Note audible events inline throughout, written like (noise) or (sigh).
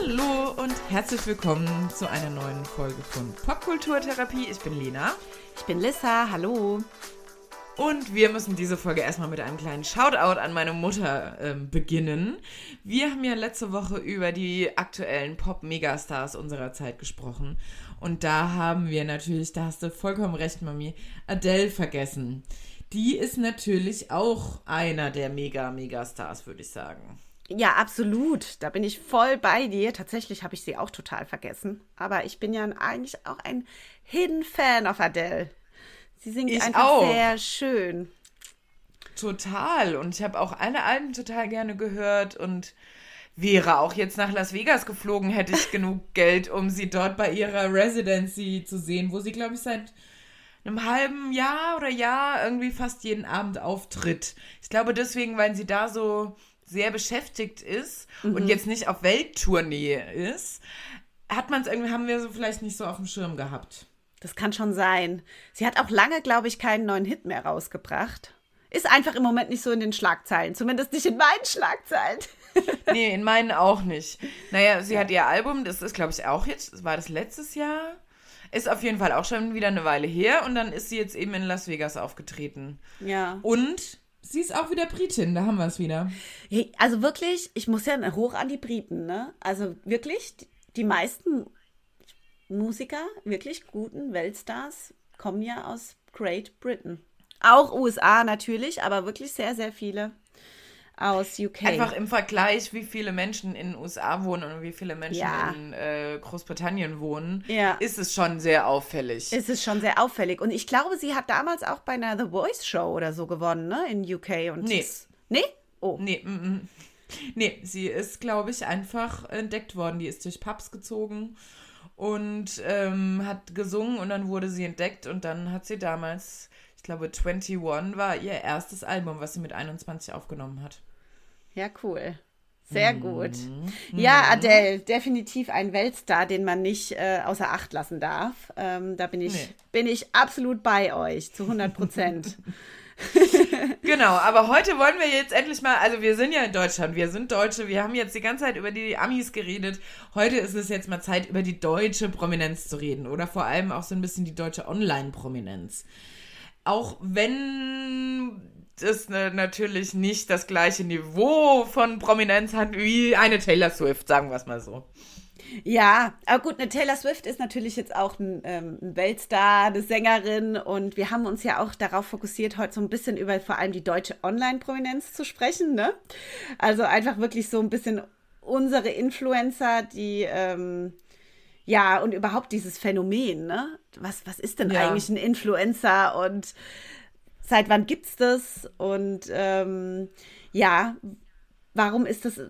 Hallo und herzlich willkommen zu einer neuen Folge von Popkulturtherapie. Ich bin Lena. Ich bin Lissa, hallo. Und wir müssen diese Folge erstmal mit einem kleinen Shoutout an meine Mutter ähm, beginnen. Wir haben ja letzte Woche über die aktuellen Pop-Megastars unserer Zeit gesprochen. Und da haben wir natürlich, da hast du vollkommen recht, Mami, Adele vergessen. Die ist natürlich auch einer der Mega-Megastars, würde ich sagen. Ja, absolut. Da bin ich voll bei dir. Tatsächlich habe ich sie auch total vergessen. Aber ich bin ja eigentlich auch ein Hidden Fan of Adele. Sie singt ich einfach auch. sehr schön. Total. Und ich habe auch alle Alben total gerne gehört und wäre auch jetzt nach Las Vegas geflogen, hätte ich genug (laughs) Geld, um sie dort bei ihrer Residency zu sehen, wo sie, glaube ich, seit einem halben Jahr oder Jahr irgendwie fast jeden Abend auftritt. Ich glaube deswegen, weil sie da so sehr beschäftigt ist mhm. und jetzt nicht auf Welttournee ist, hat man es irgendwie, haben wir so vielleicht nicht so auf dem Schirm gehabt. Das kann schon sein. Sie hat auch lange, glaube ich, keinen neuen Hit mehr rausgebracht. Ist einfach im Moment nicht so in den Schlagzeilen. Zumindest nicht in meinen Schlagzeilen. (laughs) nee, in meinen auch nicht. Naja, sie ja. hat ihr Album, das ist, glaube ich, auch jetzt, war das letztes Jahr? Ist auf jeden Fall auch schon wieder eine Weile her und dann ist sie jetzt eben in Las Vegas aufgetreten. Ja. Und sie ist auch wieder Britin, da haben wir es wieder. Hey, also wirklich, ich muss ja hoch an die Briten, ne? Also wirklich, die meisten Musiker, wirklich guten Weltstars, kommen ja aus Great Britain. Auch USA natürlich, aber wirklich sehr, sehr viele aus UK. Einfach im Vergleich, wie viele Menschen in den USA wohnen und wie viele Menschen ja. in äh, Großbritannien wohnen, ja. ist es schon sehr auffällig. Ist es schon sehr auffällig. Und ich glaube, sie hat damals auch bei einer The Voice Show oder so gewonnen, ne? In UK. Und nee. Ist, nee? Oh. Nee, mm, mm. Nee, sie ist, glaube ich, einfach entdeckt worden. Die ist durch Pubs gezogen und ähm, hat gesungen und dann wurde sie entdeckt und dann hat sie damals, ich glaube 21 war ihr erstes Album, was sie mit 21 aufgenommen hat. Ja, cool. Sehr mhm. gut. Ja, mhm. Adele, definitiv ein Weltstar, den man nicht äh, außer Acht lassen darf. Ähm, da bin ich, nee. bin ich absolut bei euch, zu 100 Prozent. (laughs) genau, aber heute wollen wir jetzt endlich mal, also wir sind ja in Deutschland, wir sind Deutsche, wir haben jetzt die ganze Zeit über die Amis geredet. Heute ist es jetzt mal Zeit, über die deutsche Prominenz zu reden oder vor allem auch so ein bisschen die deutsche Online-Prominenz. Auch wenn das natürlich nicht das gleiche Niveau von Prominenz hat wie eine Taylor Swift, sagen wir es mal so. Ja, aber gut, eine Taylor Swift ist natürlich jetzt auch ein, ähm, ein, Weltstar, eine Sängerin und wir haben uns ja auch darauf fokussiert, heute so ein bisschen über vor allem die deutsche Online-Prominenz zu sprechen, ne? Also einfach wirklich so ein bisschen unsere Influencer, die ähm, ja und überhaupt dieses Phänomen, ne? Was, was ist denn ja. eigentlich ein Influencer und seit wann gibt's das? Und ähm, ja, warum ist das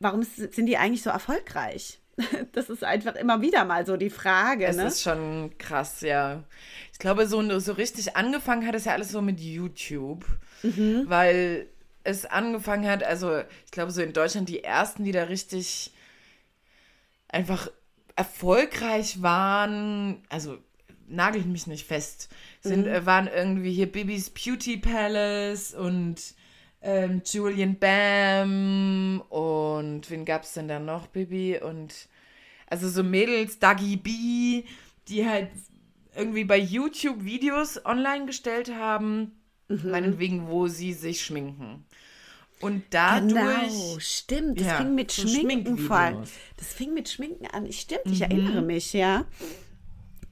warum sind die eigentlich so erfolgreich? (laughs) Das ist einfach immer wieder mal so die Frage. Es ne? ist schon krass, ja. Ich glaube, so, so richtig angefangen hat es ja alles so mit YouTube, mhm. weil es angefangen hat, also ich glaube, so in Deutschland die ersten, die da richtig einfach erfolgreich waren, also nagelt mich nicht fest, sind, mhm. waren irgendwie hier Bibis Beauty Palace und ähm, Julian Bam und wen gab es denn da noch? Bibi und also so Mädels, Dagi B, die halt irgendwie bei YouTube Videos online gestellt haben, mhm. meinetwegen, wo sie sich schminken. Und dadurch. Genau, stimmt. Das ja, fing mit so Schminken vor. Das fing mit Schminken an. Ich stimmt, ich mhm. erinnere mich, ja.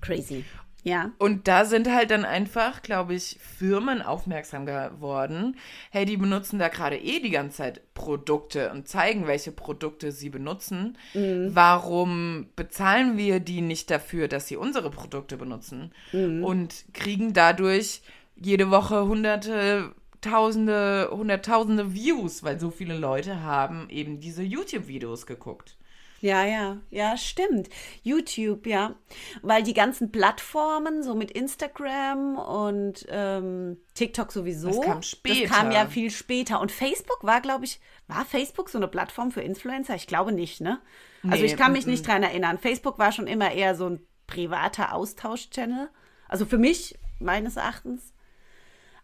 Crazy. Ja. Und da sind halt dann einfach, glaube ich, Firmen aufmerksam geworden. Hey, die benutzen da gerade eh die ganze Zeit Produkte und zeigen, welche Produkte sie benutzen. Mhm. Warum bezahlen wir die nicht dafür, dass sie unsere Produkte benutzen? Mhm. Und kriegen dadurch jede Woche hunderte, tausende, hunderttausende Views, weil so viele Leute haben eben diese YouTube-Videos geguckt. Ja, ja, ja, stimmt. YouTube, ja. Weil die ganzen Plattformen, so mit Instagram und ähm, TikTok sowieso. Das kam später. Das kam ja viel später. Und Facebook war, glaube ich, war Facebook so eine Plattform für Influencer? Ich glaube nicht, ne? Also nee, ich kann mich nicht dran erinnern. Facebook war schon immer eher so ein privater Austausch-Channel. Also für mich, meines Erachtens.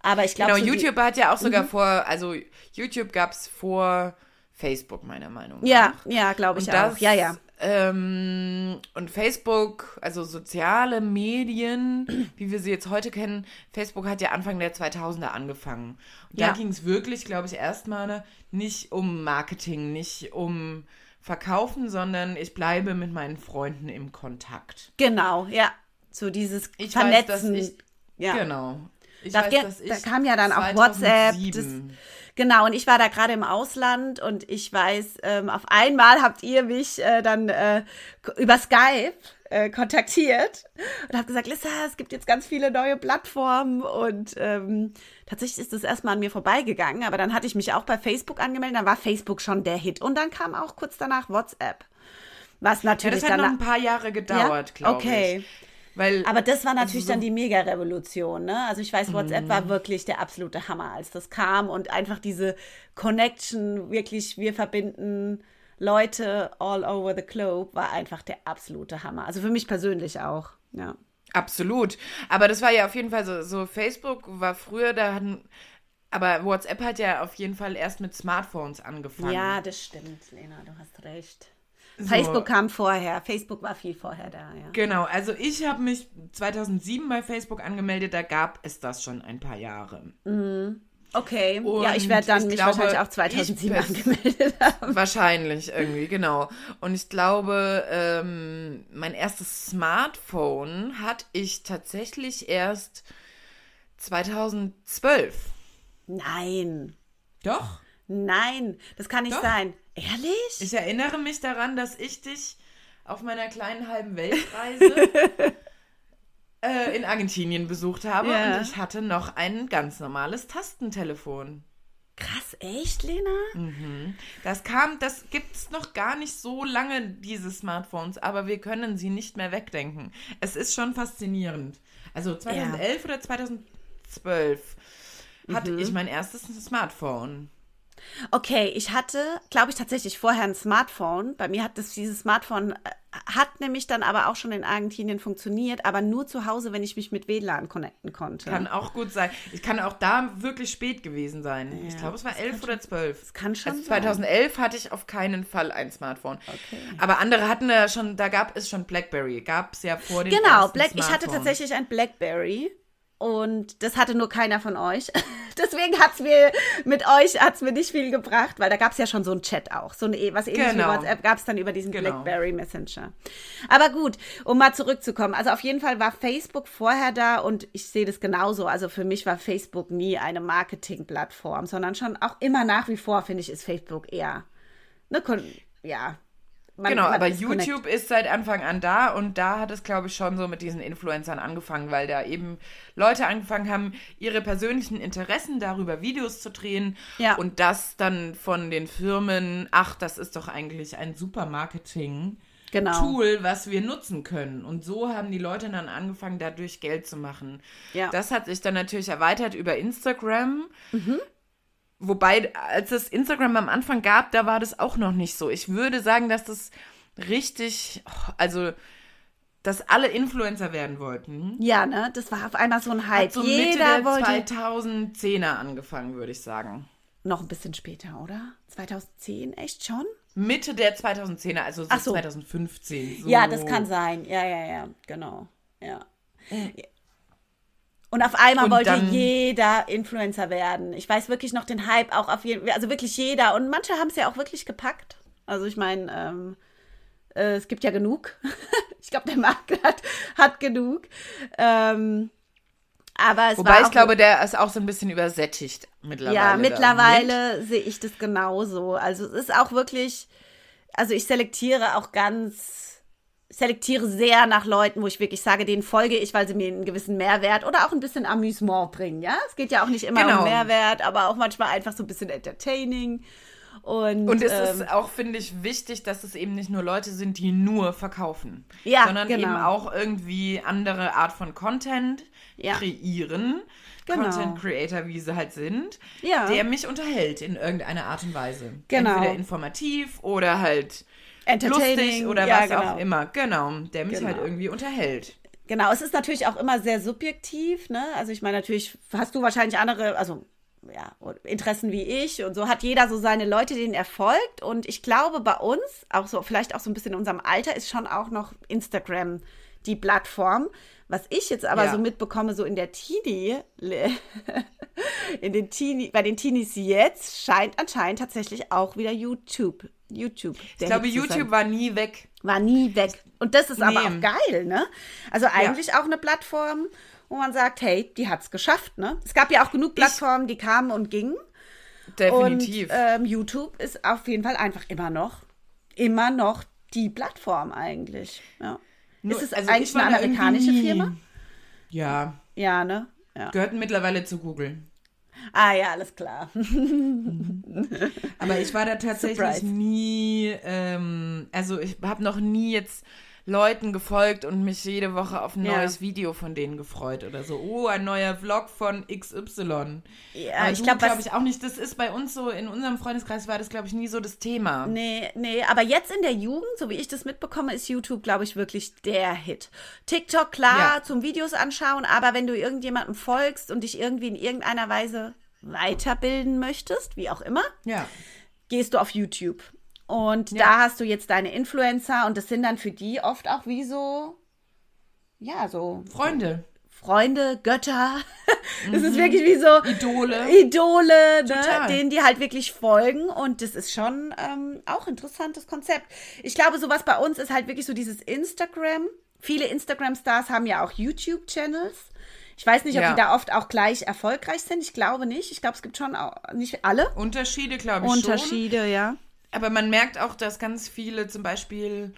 Aber ich glaube. Genau, so YouTube hat ja auch sogar mhm. vor, also YouTube gab es vor Facebook, meiner Meinung nach. Ja, ja, glaube ich Und auch. das, Ja, ja. Ähm, und Facebook, also soziale Medien, (clears throat) wie wir sie jetzt heute kennen, Facebook hat ja Anfang der 2000er angefangen. Und Ja. da ging es wirklich, glaube ich, erstmal nicht um Marketing, nicht um Verkaufen, sondern ich bleibe mit meinen Freunden im Kontakt. Genau, ja. So dieses Ich weiß, dass Vernetzen. ich, ja. genau. Ich Da, weiß, da kam ja dann auch WhatsApp. Das, 2007 genau, und ich war da gerade im Ausland und ich weiß, ähm, auf einmal habt ihr mich äh, dann äh, über Skype äh, kontaktiert und habt gesagt, Lissa, es gibt jetzt ganz viele neue Plattformen und ähm, tatsächlich ist das erstmal an mir vorbeigegangen, aber dann hatte ich mich auch bei Facebook angemeldet, dann war Facebook schon der Hit und dann kam auch kurz danach WhatsApp. Was Ja, natürlich das hat noch ein paar Jahre gedauert, glaube Okay. ich. Weil, Aber das war natürlich so- dann die Mega-Revolution, ne? Also ich weiß, WhatsApp war wirklich der absolute Hammer, als das kam und einfach diese Connection, wirklich, wir verbinden Leute all over the globe, war einfach der absolute Hammer. Also für mich persönlich auch, ja. Absolut. Aber das war ja auf jeden Fall so, so Facebook war früher, da hatten, aber WhatsApp hat ja auf jeden Fall erst mit Smartphones angefangen. Ja, das stimmt, Lena, du hast recht. So. Facebook kam vorher, Facebook war viel vorher da, ja. Genau, also ich habe mich 2007 bei Facebook angemeldet, da gab es das schon ein paar Jahre. Okay, Und ja, ich werde dann ich mich glaube, wahrscheinlich auch ich 2007 pers- angemeldet (laughs) haben. Wahrscheinlich irgendwie, genau. Und ich glaube, ähm, mein erstes Smartphone hatte ich tatsächlich erst 2012. Nein, Doch. nein, das kann nicht Doch. sein. Ehrlich? Ich erinnere mich daran, dass ich dich auf meiner kleinen halben Weltreise (laughs) äh, in Argentinien besucht habe Ja. und ich hatte noch ein ganz normales Tastentelefon. Krass, echt, Lena? Das kam, das gibt es noch gar nicht so lange, diese Smartphones, aber wir können sie nicht mehr wegdenken. Es ist schon faszinierend. Also 2011 oder 2012 hatte ich mein erstes Smartphone. Okay, ich hatte, glaube ich, tatsächlich vorher ein Smartphone. Bei mir hat das, dieses Smartphone, äh, hat nämlich dann aber auch schon in Argentinien funktioniert, aber nur zu Hause, wenn ich mich mit WLAN connecten konnte. Kann auch gut sein. Ich kann auch da wirklich spät gewesen sein. ich Ja, glaube, es war elf oder zwölf. das kann schon Also sein. 2011 hatte ich auf keinen Fall ein Smartphone. Okay. Aber andere hatten ja schon, da gab es schon BlackBerry. Gab es ja vor dem Genau, Black, ich hatte tatsächlich ein Blackberry und das hatte nur keiner von euch. (laughs) Deswegen hat es mir mit euch hat's mir nicht viel gebracht, weil da gab es ja schon so einen Chat auch. So ein, was ähnliches Genau. wie WhatsApp gab es dann über diesen Genau. Blackberry Messenger. Aber gut, um mal zurückzukommen. Also auf jeden Fall war Facebook vorher da und ich sehe das genauso. Also für mich war Facebook nie eine Marketingplattform, sondern schon auch immer nach wie vor, finde ich, ist Facebook eher. Ne, ja. Man- Genau, man aber ist connect- YouTube ist seit Anfang an da und da hat es, glaube ich, schon so mit diesen Influencern angefangen, weil da eben Leute angefangen haben, ihre persönlichen Interessen darüber Videos zu drehen Ja. und das dann von den Firmen, ach, das ist doch eigentlich ein super Marketing. Genau. Tool, was wir nutzen können. Und so haben die Leute dann angefangen, dadurch Geld zu machen. Ja. Das hat sich dann natürlich erweitert über Instagram. Wobei, als es Instagram am Anfang gab, da war das auch noch nicht so. Ich würde sagen, dass das richtig, also, dass alle Influencer werden wollten. Ja, ne? Das war auf einmal so ein Hype. Hat so Mitte Jeder der wollte 2010er angefangen, würde ich sagen. noch ein bisschen später, oder? 2010, echt schon? Mitte der 2010er, also so Ach so. 2015. So. Ja, das kann sein. Ja, ja, ja, genau. Ja. Und auf einmal Und wollte jeder Influencer werden. Ich weiß wirklich noch den Hype auch auf jeden also wirklich jeder. Und manche haben es ja auch wirklich gepackt. Also ich meine, ähm, äh, es gibt ja genug. (laughs) ich glaube, der Markt hat, hat genug. Ähm, aber es Wobei war ich glaube, der ist auch so ein bisschen übersättigt mittlerweile. Ja, damit. mittlerweile sehe ich das genauso. Also es ist auch wirklich, also ich selektiere auch ganz, selektiere sehr nach Leuten, wo ich wirklich sage, denen folge ich, weil sie mir einen gewissen Mehrwert oder auch ein bisschen Amüsement bringen, ja? Es geht ja auch nicht immer Genau. um Mehrwert, aber auch manchmal einfach so ein bisschen entertaining. Und, Und es ähm, ist auch, finde ich, wichtig, dass es eben nicht nur Leute sind, die nur verkaufen, Ja, sondern genau. eben auch irgendwie andere Art von Content Ja. kreieren. Genau. Content Creator, wie sie halt sind, Ja. der mich unterhält in irgendeiner Art und Weise. Genau. Entweder informativ oder halt lustig oder ja, was genau. auch immer. Genau, der mich Genau. halt irgendwie unterhält. Genau, es ist natürlich auch immer sehr subjektiv, ne? Also ich meine, natürlich hast du wahrscheinlich andere, also ja, Interessen wie ich und so hat jeder so seine Leute, denen er folgt. Und ich glaube, bei uns, auch so, vielleicht auch so ein bisschen in unserem Alter, ist schon auch noch Instagram die Plattform. Was ich jetzt aber ja. so mitbekomme, so in der Teenie, (laughs) in den Teenie, bei den Teenies jetzt, scheint anscheinend tatsächlich auch wieder YouTube. YouTube. Ich glaube, YouTube war nie weg. War nie weg. Und das ist nee. aber auch geil, ne? Also eigentlich ja. auch eine Plattform, wo man sagt, hey, die hat es geschafft. Ne? Es gab ja auch genug Plattformen, die kamen und gingen. Definitiv. Und ähm, YouTube ist auf jeden Fall einfach immer noch, immer noch die Plattform eigentlich. Ja. Nur, ist es also eigentlich eine amerikanische Firma? Ja. Ja, ne? Ja. Gehört mittlerweile zu Google. Ah ja, alles klar. (laughs) Aber ich war da tatsächlich Surprise. nie, ähm, also ich habe noch nie jetzt Leuten gefolgt und mich jede Woche auf ein ja. neues Video von denen gefreut oder so. Oh, ein neuer Vlog von XY. Ja, Aber ich glaube glaube ich auch nicht. Das ist bei uns so, in unserem Freundeskreis war das, glaube ich, nie so das Thema. Nee, nee, aber jetzt in der Jugend, so wie ich das mitbekomme, ist YouTube, glaube ich, wirklich der Hit. TikTok, klar, ja. zum Videos anschauen, aber wenn du irgendjemandem folgst und dich irgendwie in irgendeiner Weise weiterbilden möchtest, wie auch immer, ja. gehst du auf YouTube. Und ja. da hast du jetzt deine Influencer und das sind dann für die oft auch wie so, ja, so. Freunde. Freunde, Götter. (laughs) Das mhm. ist wirklich wie so Idole. Idole, ne, denen die halt wirklich folgen. Und das ist schon ähm, auch interessantes Konzept. Ich glaube, sowas bei uns ist halt wirklich so dieses Instagram. Viele Instagram-Stars haben ja auch YouTube-Channels. Ich weiß nicht, ob ja. die da oft auch gleich erfolgreich sind. Ich glaube nicht. Ich glaube, es gibt schon auch nicht alle. Unterschiede, glaube ich. Unterschiede, schon. ja. Aber man merkt auch, dass ganz viele zum Beispiel,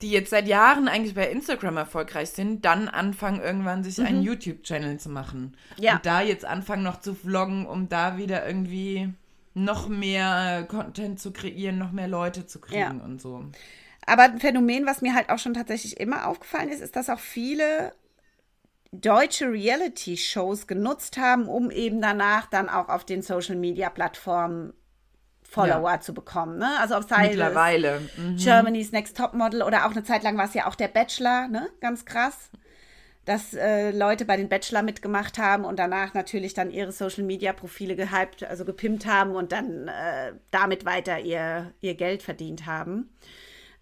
die jetzt seit Jahren eigentlich bei Instagram erfolgreich sind, dann anfangen irgendwann sich mhm. einen YouTube-Channel zu machen. Ja. Und da jetzt anfangen noch zu vloggen, um da wieder irgendwie noch mehr Content zu kreieren, noch mehr Leute zu kriegen ja. und so. Aber ein Phänomen, was mir halt auch schon tatsächlich immer aufgefallen ist, ist, dass auch viele deutsche Reality-Shows genutzt haben, um eben danach dann auch auf den Social-Media-Plattformen Follower ja. zu bekommen. Ne? Also ob es halt Mittlerweile. Mhm. Germany's Next Top Model oder auch eine Zeit lang war es ja auch der Bachelor, ne? Ganz krass. Dass äh, Leute bei den Bachelor mitgemacht haben und danach natürlich dann ihre Social Media Profile gehypt, also gepimpt haben und dann äh, damit weiter ihr, ihr Geld verdient haben.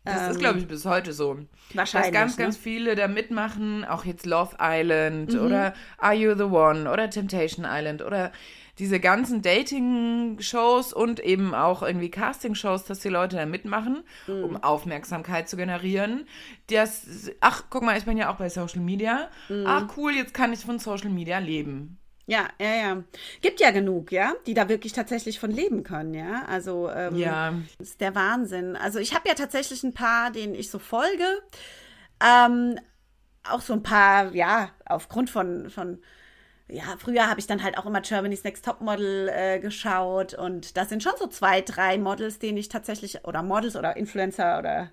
Das ähm, ist, glaube ich, bis heute so. Wahrscheinlich. Dass ganz, ne? ganz viele da mitmachen, auch jetzt Love Island mhm. oder Are You the One oder Temptation Island oder diese ganzen Dating-Shows und eben auch irgendwie Casting-Shows, dass die Leute da mitmachen, mhm. um Aufmerksamkeit zu generieren. Das, ach, guck mal, ich bin ja auch bei Social Media. Mhm. Ach, cool, jetzt kann ich von Social Media leben. Ja, ja, ja. Gibt ja genug, ja, die da wirklich tatsächlich von leben können, ja. Also, ähm, ja. ist der Wahnsinn. Also, ich habe ja tatsächlich ein paar, denen ich so folge. Ähm, auch so ein paar, ja, aufgrund von, von ja, früher habe ich dann halt auch immer Germany's Next Top Model äh, geschaut und das sind schon so zwei, drei Models, denen ich tatsächlich, oder Models oder Influencer oder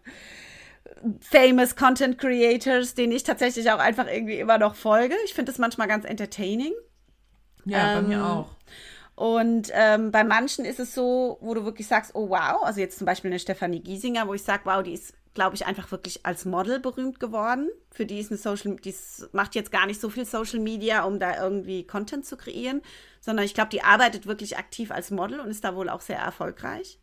famous Content Creators, denen ich tatsächlich auch einfach irgendwie immer noch folge. Ich finde das manchmal ganz entertaining. Ja, ähm, bei mir ähm, auch. Und ähm, bei manchen ist es so, wo du wirklich sagst, oh wow, also jetzt zum Beispiel eine Stefanie Giesinger, wo ich sage, wow, die ist glaube ich, einfach wirklich als Model berühmt geworden. Für die ist eine Social, die macht jetzt gar nicht so viel Social Media, um da irgendwie Content zu kreieren, sondern ich glaube, die arbeitet wirklich aktiv als Model und ist da wohl auch sehr erfolgreich.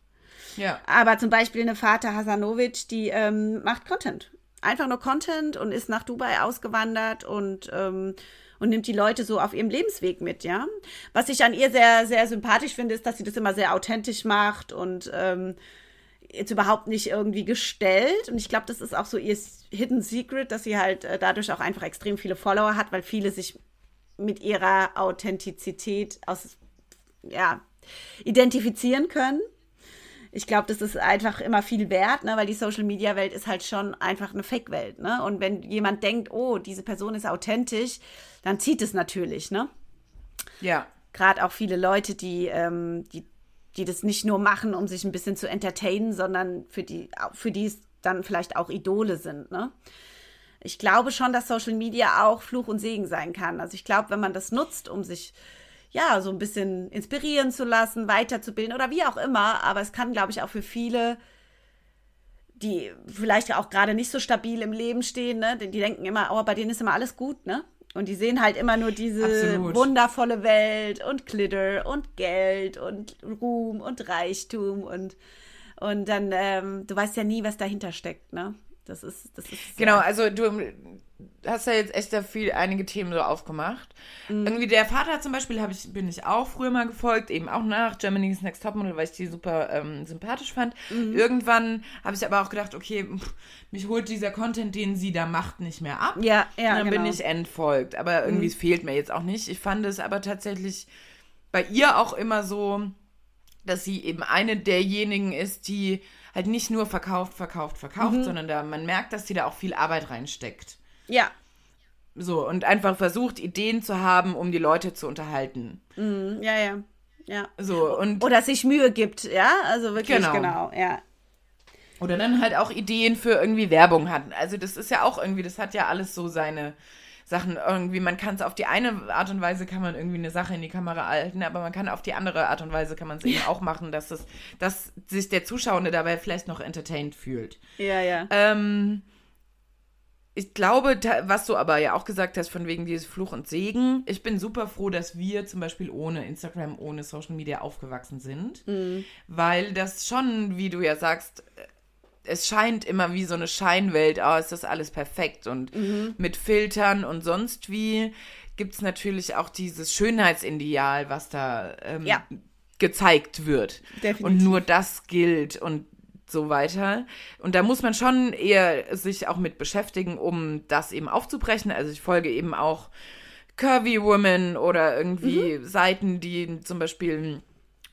Ja. Aber zum Beispiel eine Vater Hasanovic, die ähm, macht Content. Einfach nur Content und ist nach Dubai ausgewandert und ähm, und nimmt die Leute so auf ihrem Lebensweg mit, ja. Was ich an ihr sehr, sehr sympathisch finde, ist, dass sie das immer sehr authentisch macht und ähm, jetzt überhaupt nicht irgendwie gestellt. Und ich glaube, das ist auch so ihr Hidden Secret, dass sie halt äh, dadurch auch einfach extrem viele Follower hat, weil viele sich mit ihrer Authentizität aus, ja, identifizieren können. Ich glaube, das ist einfach immer viel wert, ne? weil die Social Media Welt ist halt schon einfach eine Fake-Welt. Ne? Und wenn jemand denkt, oh, diese Person ist authentisch, dann zieht es natürlich, ne? Ja. Gerade auch viele Leute, die, ähm, die die das nicht nur machen, um sich ein bisschen zu entertainen, sondern für die, für die es dann vielleicht auch Idole sind. Ne? Ich glaube schon, dass Social Media auch Fluch und Segen sein kann. Also ich glaube, wenn man das nutzt, um sich ja so ein bisschen inspirieren zu lassen, weiterzubilden oder wie auch immer, aber es kann, glaube ich, auch für viele die vielleicht auch gerade nicht so stabil im Leben stehen, ne? Die, die denken immer, oh, bei denen ist immer alles gut, ne? Und die sehen halt immer nur diese Absolut. wundervolle Welt und Glitter und Geld und Ruhm und Reichtum und, und dann, ähm, du weißt ja nie, was dahinter steckt, ne? Das ist, das ist. Genau, also du hast ja jetzt echt da viel einige Themen so aufgemacht. Mhm. Irgendwie der Vater zum Beispiel ich, bin ich auch früher mal gefolgt, eben auch nach Germany's Next Topmodel, weil ich die super ähm, sympathisch fand. Mhm. Irgendwann habe ich aber auch gedacht, okay, pff, mich holt dieser Content, den sie da macht, nicht mehr ab. Ja, ja. Und dann genau. bin ich entfolgt. Aber irgendwie mhm. fehlt mir jetzt auch nicht. Ich fand es aber tatsächlich bei ihr auch immer so, dass sie eben eine derjenigen ist, die halt nicht nur verkauft, verkauft, verkauft, mhm. sondern da man merkt, dass sie da auch viel Arbeit reinsteckt. Ja. So, und einfach versucht, Ideen zu haben, um die Leute zu unterhalten. Mhm. Ja, ja. Ja. So, und Oder sich Mühe gibt, ja? Also wirklich, genau, genau ja. Oder dann halt auch Ideen für irgendwie Werbung hat. Also das ist ja auch irgendwie, das hat ja alles so seine, Sachen irgendwie, man kann es auf die eine Art und Weise kann man irgendwie eine Sache in die Kamera halten, aber man kann auf die andere Art und Weise kann man es eben auch machen, dass es, dass sich der Zuschauende dabei vielleicht noch entertained fühlt. Ja, ja. Ähm, ich glaube, was du aber ja auch gesagt hast, von wegen dieses Fluch und Segen, ich bin super froh, dass wir zum Beispiel ohne Instagram, ohne Social Media aufgewachsen sind, mhm. weil das schon, wie du ja sagst, es scheint immer wie so eine Scheinwelt, oh, ist das alles perfekt und mhm. mit Filtern und sonst wie gibt es natürlich auch dieses Schönheitsideal, was da ähm, ja. gezeigt wird. Definitiv. Und nur das gilt und so weiter. Und da muss man schon eher sich auch mit beschäftigen, um das eben aufzubrechen. Also ich folge eben auch Curvy Women oder irgendwie mhm. Seiten, die zum Beispiel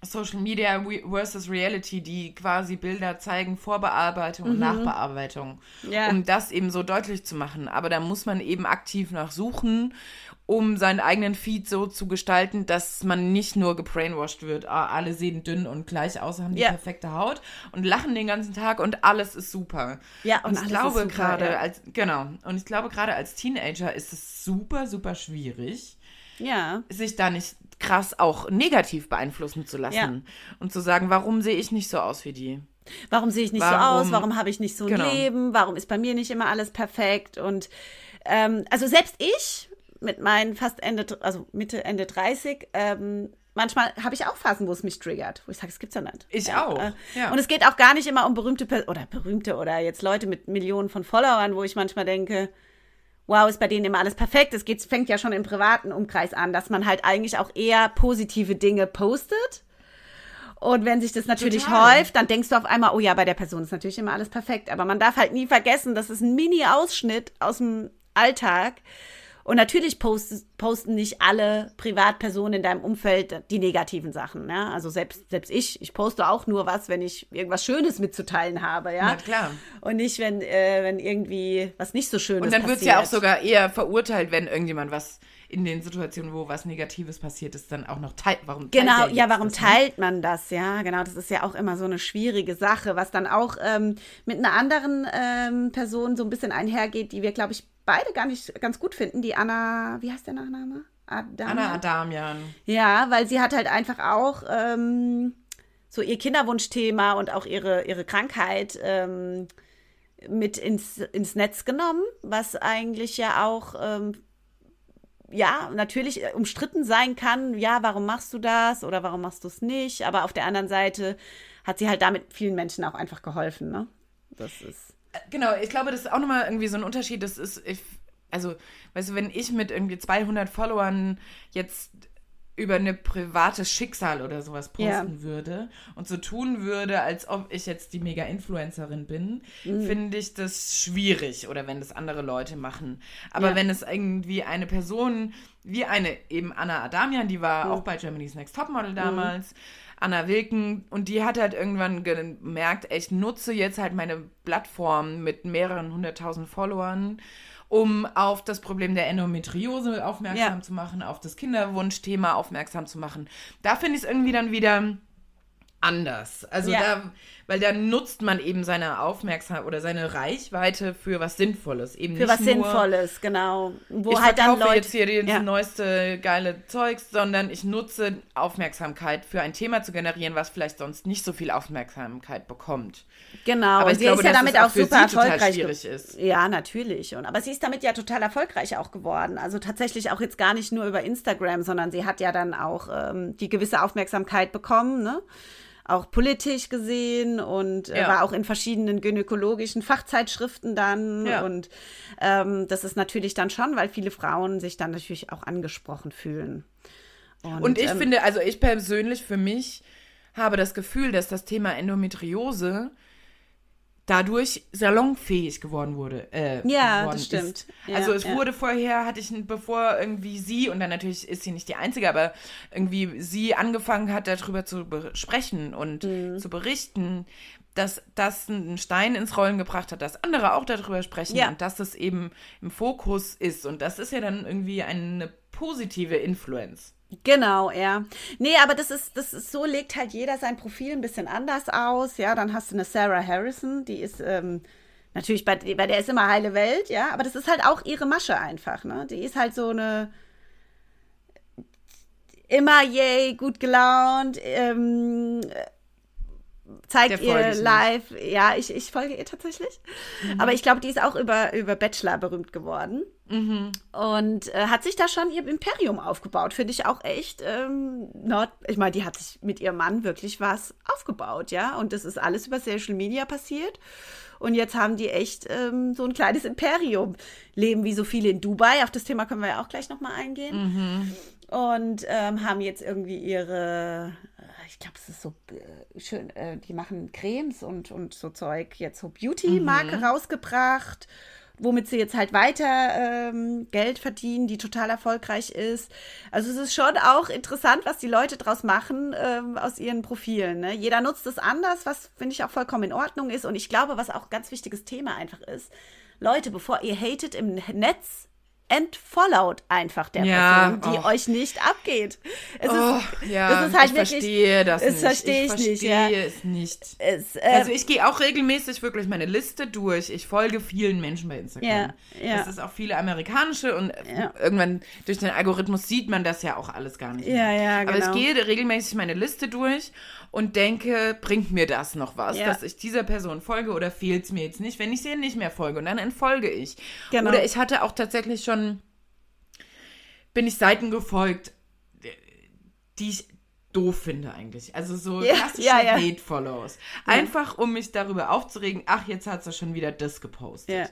Social Media versus Reality, die quasi Bilder zeigen, Vorbearbeitung und mhm. Nachbearbeitung, ja. um das eben so deutlich zu machen. Aber da muss man eben aktiv nachsuchen, um seinen eigenen Feed so zu gestalten, dass man nicht nur gebrainwashed wird, ah, alle sehen dünn und gleich aus, haben die ja. perfekte Haut und lachen den ganzen Tag und alles ist super. Ja, und, und ich glaube gerade ja. als genau, und ich glaube gerade als Teenager ist es super super schwierig. Ja. Sich da nicht krass auch negativ beeinflussen zu lassen und zu sagen, warum sehe ich nicht so aus wie die? Warum sehe ich nicht warum, so aus? Warum habe ich nicht so ein genau. Leben? Warum ist bei mir nicht immer alles perfekt? Und ähm, also selbst ich mit meinen fast Ende, also Mitte, Ende 30, ähm, manchmal habe ich auch Phasen, wo es mich triggert, wo ich sage, es gibt's ja nicht. Ich auch. Äh, ja. Und es geht auch gar nicht immer um berühmte oder berühmte oder jetzt Leute mit Millionen von Followern, wo ich manchmal denke, wow, ist bei denen immer alles perfekt. Es geht, fängt ja schon im privaten Umkreis an, dass man halt eigentlich auch eher positive Dinge postet. Und wenn sich das natürlich Total. häuft, dann denkst du auf einmal, oh ja, bei der Person ist natürlich immer alles perfekt. Aber man darf halt nie vergessen, das ist ein Mini-Ausschnitt aus dem Alltag und natürlich post, posten nicht alle Privatpersonen in deinem Umfeld die negativen Sachen. Ja? Also selbst, selbst ich, ich poste auch nur was, wenn ich irgendwas Schönes mitzuteilen habe. Ja, Na klar. Und nicht, wenn, äh, wenn irgendwie was nicht so Schönes passiert. Und dann wird es ja auch sogar eher verurteilt, wenn irgendjemand was in den Situationen, wo was Negatives passiert ist, dann auch noch teilt. Warum teilt Genau, ja, warum das, ne? teilt man das? Ja, genau, das ist ja auch immer so eine schwierige Sache, was dann auch ähm, mit einer anderen ähm, Person so ein bisschen einhergeht, die wir, glaube ich, beide gar nicht ganz gut finden. Die Anna, wie heißt der Nachname? Adamian. Anna Adamian. Ja, weil sie hat halt einfach auch ähm, so ihr Kinderwunschthema und auch ihre, ihre Krankheit ähm, mit ins, ins Netz genommen, was eigentlich ja auch ähm, ja, natürlich umstritten sein kann, ja, warum machst du das oder warum machst du es nicht? Aber auf der anderen Seite hat sie halt damit vielen Menschen auch einfach geholfen, ne? Das ist. Genau, ich glaube, das ist auch nochmal irgendwie so ein Unterschied. Das ist, ich, also, weißt du, wenn ich mit irgendwie 200 Followern jetzt über eine privates Schicksal oder sowas posten ja. würde und so tun würde, als ob ich jetzt die Mega-Influencerin bin, mhm. finde ich das schwierig oder wenn das andere Leute machen. Aber ja. wenn es irgendwie eine Person wie eine eben Anna Adamian, die war mhm. auch bei Germany's Next Topmodel damals, mhm. Anna Wilken und die hat halt irgendwann gemerkt, ich nutze jetzt halt meine Plattform mit mehreren hunderttausend Followern um auf das Problem der Endometriose aufmerksam ja. zu machen, auf das Kinderwunschthema aufmerksam zu machen. Da finde ich es irgendwie dann wieder anders. Also ja. da, weil da nutzt man eben seine Aufmerksamkeit oder seine Reichweite für was Sinnvolles. Eben für was nur, Sinnvolles, genau. Wo ich halt dann Leute, jetzt hier das ja. neueste geile Zeugs, sondern ich nutze Aufmerksamkeit für ein Thema zu generieren, was vielleicht sonst nicht so viel Aufmerksamkeit bekommt. Genau, aber ich sie glaube, ist ja damit auch super erfolgreich. Schwierig ist. Ja, natürlich. Und, aber sie ist damit ja total erfolgreich auch geworden. Also tatsächlich auch jetzt gar nicht nur über Instagram, sondern sie hat ja dann auch ähm, die gewisse Aufmerksamkeit bekommen, ne? Auch politisch gesehen und äh, ja. war auch in verschiedenen gynäkologischen Fachzeitschriften dann. Ja. Und ähm, das ist natürlich dann schon, weil viele Frauen sich dann natürlich auch angesprochen fühlen. Und, und ich ähm, finde, also ich persönlich für mich habe das Gefühl, dass das Thema Endometriose dadurch salonfähig geworden wurde. Äh, ja, das stimmt. Ja, also es ja. wurde vorher, hatte ich, bevor irgendwie sie, und dann natürlich ist sie nicht die Einzige, aber irgendwie sie angefangen hat, darüber zu sprechen und mhm. zu berichten, dass das einen Stein ins Rollen gebracht hat, dass andere auch darüber sprechen ja. und dass es eben im Fokus ist. Und das ist ja dann irgendwie eine positive Influence. Genau, ja. Nee, aber das ist, das ist, so legt halt jeder sein Profil ein bisschen anders aus. Ja, dann hast du eine Sarah Harrison, die ist, ähm, natürlich, bei, bei der ist immer heile Welt, ja, aber das ist halt auch ihre Masche einfach, ne? Die ist halt so eine immer yay, gut gelaunt, ähm, zeigt ihr live. Nicht. Ja, ich, ich folge ihr tatsächlich. Mhm. Aber ich glaube, die ist auch über, über Bachelor berühmt geworden. Mhm. Und äh, hat sich da schon ihr Imperium aufgebaut. Finde ich auch echt. Ähm, not, ich meine, die hat sich mit ihrem Mann wirklich was aufgebaut, ja. Und das ist alles über Social Media passiert. Und jetzt haben die echt ähm, so ein kleines Imperium. Leben wie so viele in Dubai. Auf das Thema können wir ja auch gleich nochmal eingehen. Mhm. Und ähm, haben jetzt irgendwie ihre ich glaube, es ist so äh, schön, äh, die machen Cremes und, und so Zeug, jetzt so Beauty-Marke mhm. rausgebracht, womit sie jetzt halt weiter ähm, Geld verdienen, die total erfolgreich ist. Also es ist schon auch interessant, was die Leute draus machen ähm, aus ihren Profilen. Ne? Jeder nutzt es anders, was finde ich auch vollkommen in Ordnung ist. Und ich glaube, was auch ein ganz wichtiges Thema einfach ist, Leute, bevor ihr hatet im Netz, entfollowed einfach der ja, Person, die oh. euch nicht abgeht. Es oh, ist, ja, das ist halt ich wirklich, verstehe das nicht. Verstehe ich, ich nicht. Ja. es nicht. Es, äh, also ich gehe auch regelmäßig wirklich meine Liste durch. Ich folge vielen Menschen bei Instagram. Ja, ja. Das ist auch viele amerikanische und ja. irgendwann durch den Algorithmus sieht man das ja auch alles gar nicht. Mehr. Ja, ja, genau. Aber ich genau. gehe regelmäßig meine Liste durch und denke, bringt mir das noch was, ja. dass ich dieser Person folge oder fehlt es mir jetzt nicht, wenn ich sie nicht mehr folge und dann entfolge ich. Genau. Oder ich hatte auch tatsächlich schon, bin ich Seiten gefolgt, die ich doof finde eigentlich. Also so ja, klassische ja, ja. Hate-Follows. Einfach, um mich darüber aufzuregen, ach, jetzt hat sie schon wieder das gepostet.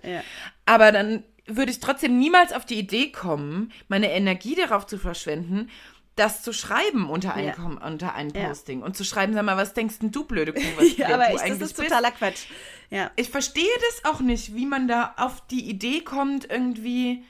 Aber dann würde ich trotzdem niemals auf die Idee kommen, meine Energie darauf zu verschwenden, das zu schreiben unter ein, ja. unter ein Posting ja. und zu schreiben, sag mal, was denkst denn du, blöde Kuh, was (laughs) ja, aber du ich, eigentlich das ist bist? totaler Quatsch. Ja. Ich verstehe das auch nicht, wie man da auf die Idee kommt, irgendwie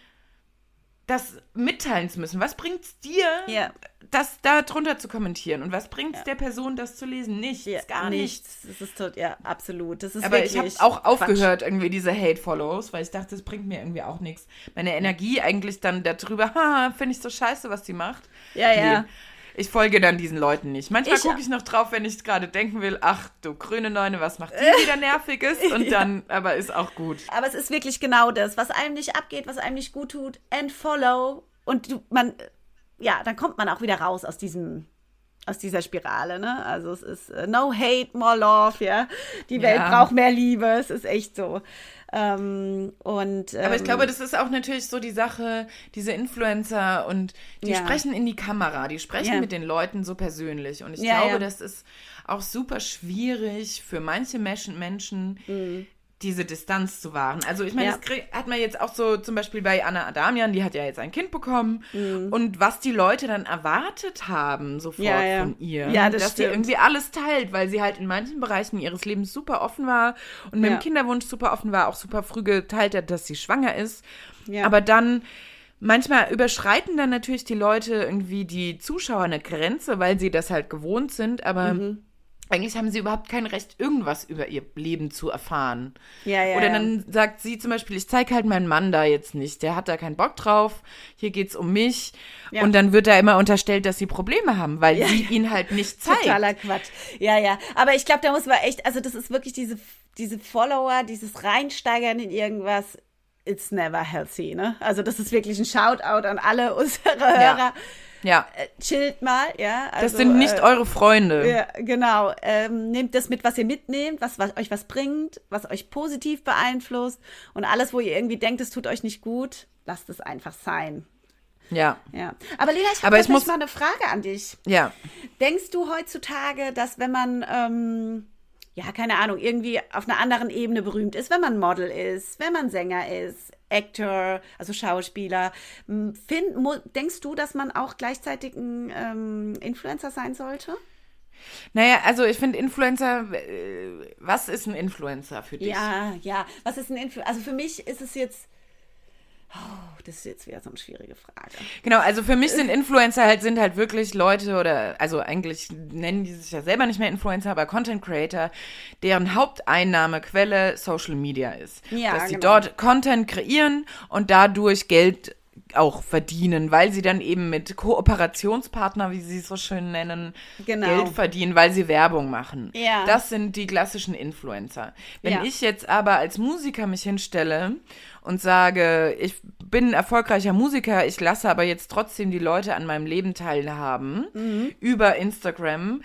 das mitteilen zu müssen. Was bringt es dir, ja. das da drunter zu kommentieren? Und was bringt es ja. der Person, das zu lesen? Nichts, ja, gar nichts. nichts. Das ist tot, ja, absolut. Das ist Aber ich habe auch aufgehört, irgendwie diese Hate-Follows, weil ich dachte, das bringt mir irgendwie auch nichts. Meine Energie eigentlich dann darüber, (laughs) ha, finde ich so scheiße, was sie macht. Ja, ja. Ich folge dann diesen Leuten nicht. Manchmal gucke ich noch drauf, wenn ich gerade denken will, ach du grüne Neune, was macht die wieder (laughs) nerviges? Und dann, ja. aber ist auch gut. Aber es ist wirklich genau das, was einem nicht abgeht, was einem nicht gut tut, entfollow. Und du, man, ja, dann kommt man auch wieder raus aus diesem aus dieser Spirale, ne? Also es ist uh, no hate, more love, ja. Die Welt ja. braucht mehr Liebe, es ist echt so. Ähm, und, ähm, Aber ich glaube, ähm, das ist auch natürlich so die Sache, diese Influencer und die ja. sprechen in die Kamera, die sprechen ja. mit den Leuten so persönlich. Und ich glaube, das ist auch super schwierig für manche Menschen, Menschen mhm diese Distanz zu wahren. Also ich meine, ja. das hat man jetzt auch so zum Beispiel bei Anna Adamian, die hat ja jetzt ein Kind bekommen mhm. und was die Leute dann erwartet haben sofort ja, ja. von ihr, ja, das dass stimmt. sie irgendwie alles teilt, weil sie halt in manchen Bereichen ihres Lebens super offen war und mit dem Kinderwunsch super offen war, auch super früh geteilt hat, dass sie schwanger ist. Aber dann Manchmal überschreiten dann natürlich die Leute irgendwie die Zuschauer eine Grenze, weil sie das halt gewohnt sind, aber mhm eigentlich haben sie überhaupt kein Recht, irgendwas über ihr Leben zu erfahren. Ja, ja. Oder dann sagt sie zum Beispiel, ich zeige halt meinen Mann da jetzt nicht, der hat da keinen Bock drauf, hier geht's um mich. Ja. Und dann wird da immer unterstellt, dass sie Probleme haben, weil sie ihn halt nicht (laughs) zeigt. Totaler Quatsch. Ja, ja. Aber ich glaube, da muss man echt, also das ist wirklich diese, diese Follower, dieses Reinsteigern in irgendwas, it's never healthy, ne? Also das ist wirklich ein Shoutout an alle (laughs) unsere Hörer. Ja, Äh, chillt mal, ja. Also, das sind nicht äh, eure Freunde. Ja, genau. Ähm, nehmt das mit, was ihr mitnehmt, was, was euch was bringt, was euch positiv beeinflusst und alles, wo ihr irgendwie denkt, es tut euch nicht gut, lasst es einfach sein. Ja, Ja. Aber Lena, ich habe muss- mal eine Frage an dich. ja. Denkst du heutzutage, dass wenn man, ähm, ja, keine Ahnung, irgendwie auf einer anderen Ebene berühmt ist, wenn man Model ist, wenn man Sänger ist, Actor, also Schauspieler, find, mu, denkst du, dass man auch gleichzeitig ein ähm, Influencer sein sollte? Naja, also ich finde Influencer, äh, was ist ein Influencer für dich? Ja, ja. Was ist ein Influencer? Also für mich ist es jetzt. Oh, das ist jetzt wieder so eine schwierige Frage. Genau, also für mich sind Influencer halt, sind halt wirklich Leute oder, also eigentlich nennen die sich ja selber nicht mehr Influencer, aber Content Creator, deren Haupteinnahmequelle Social Media ist. Ja, Dass sie genau. dort Content kreieren und dadurch Geld auch verdienen, weil sie dann eben mit Kooperationspartner, wie sie es so schön nennen, Genau. Geld verdienen, weil sie Werbung machen. Ja. Das sind die klassischen Influencer. Wenn Ja. ich jetzt aber als Musiker mich hinstelle und sage, ich bin ein erfolgreicher Musiker, ich lasse aber jetzt trotzdem die Leute an meinem Leben teilhaben Mhm. über Instagram,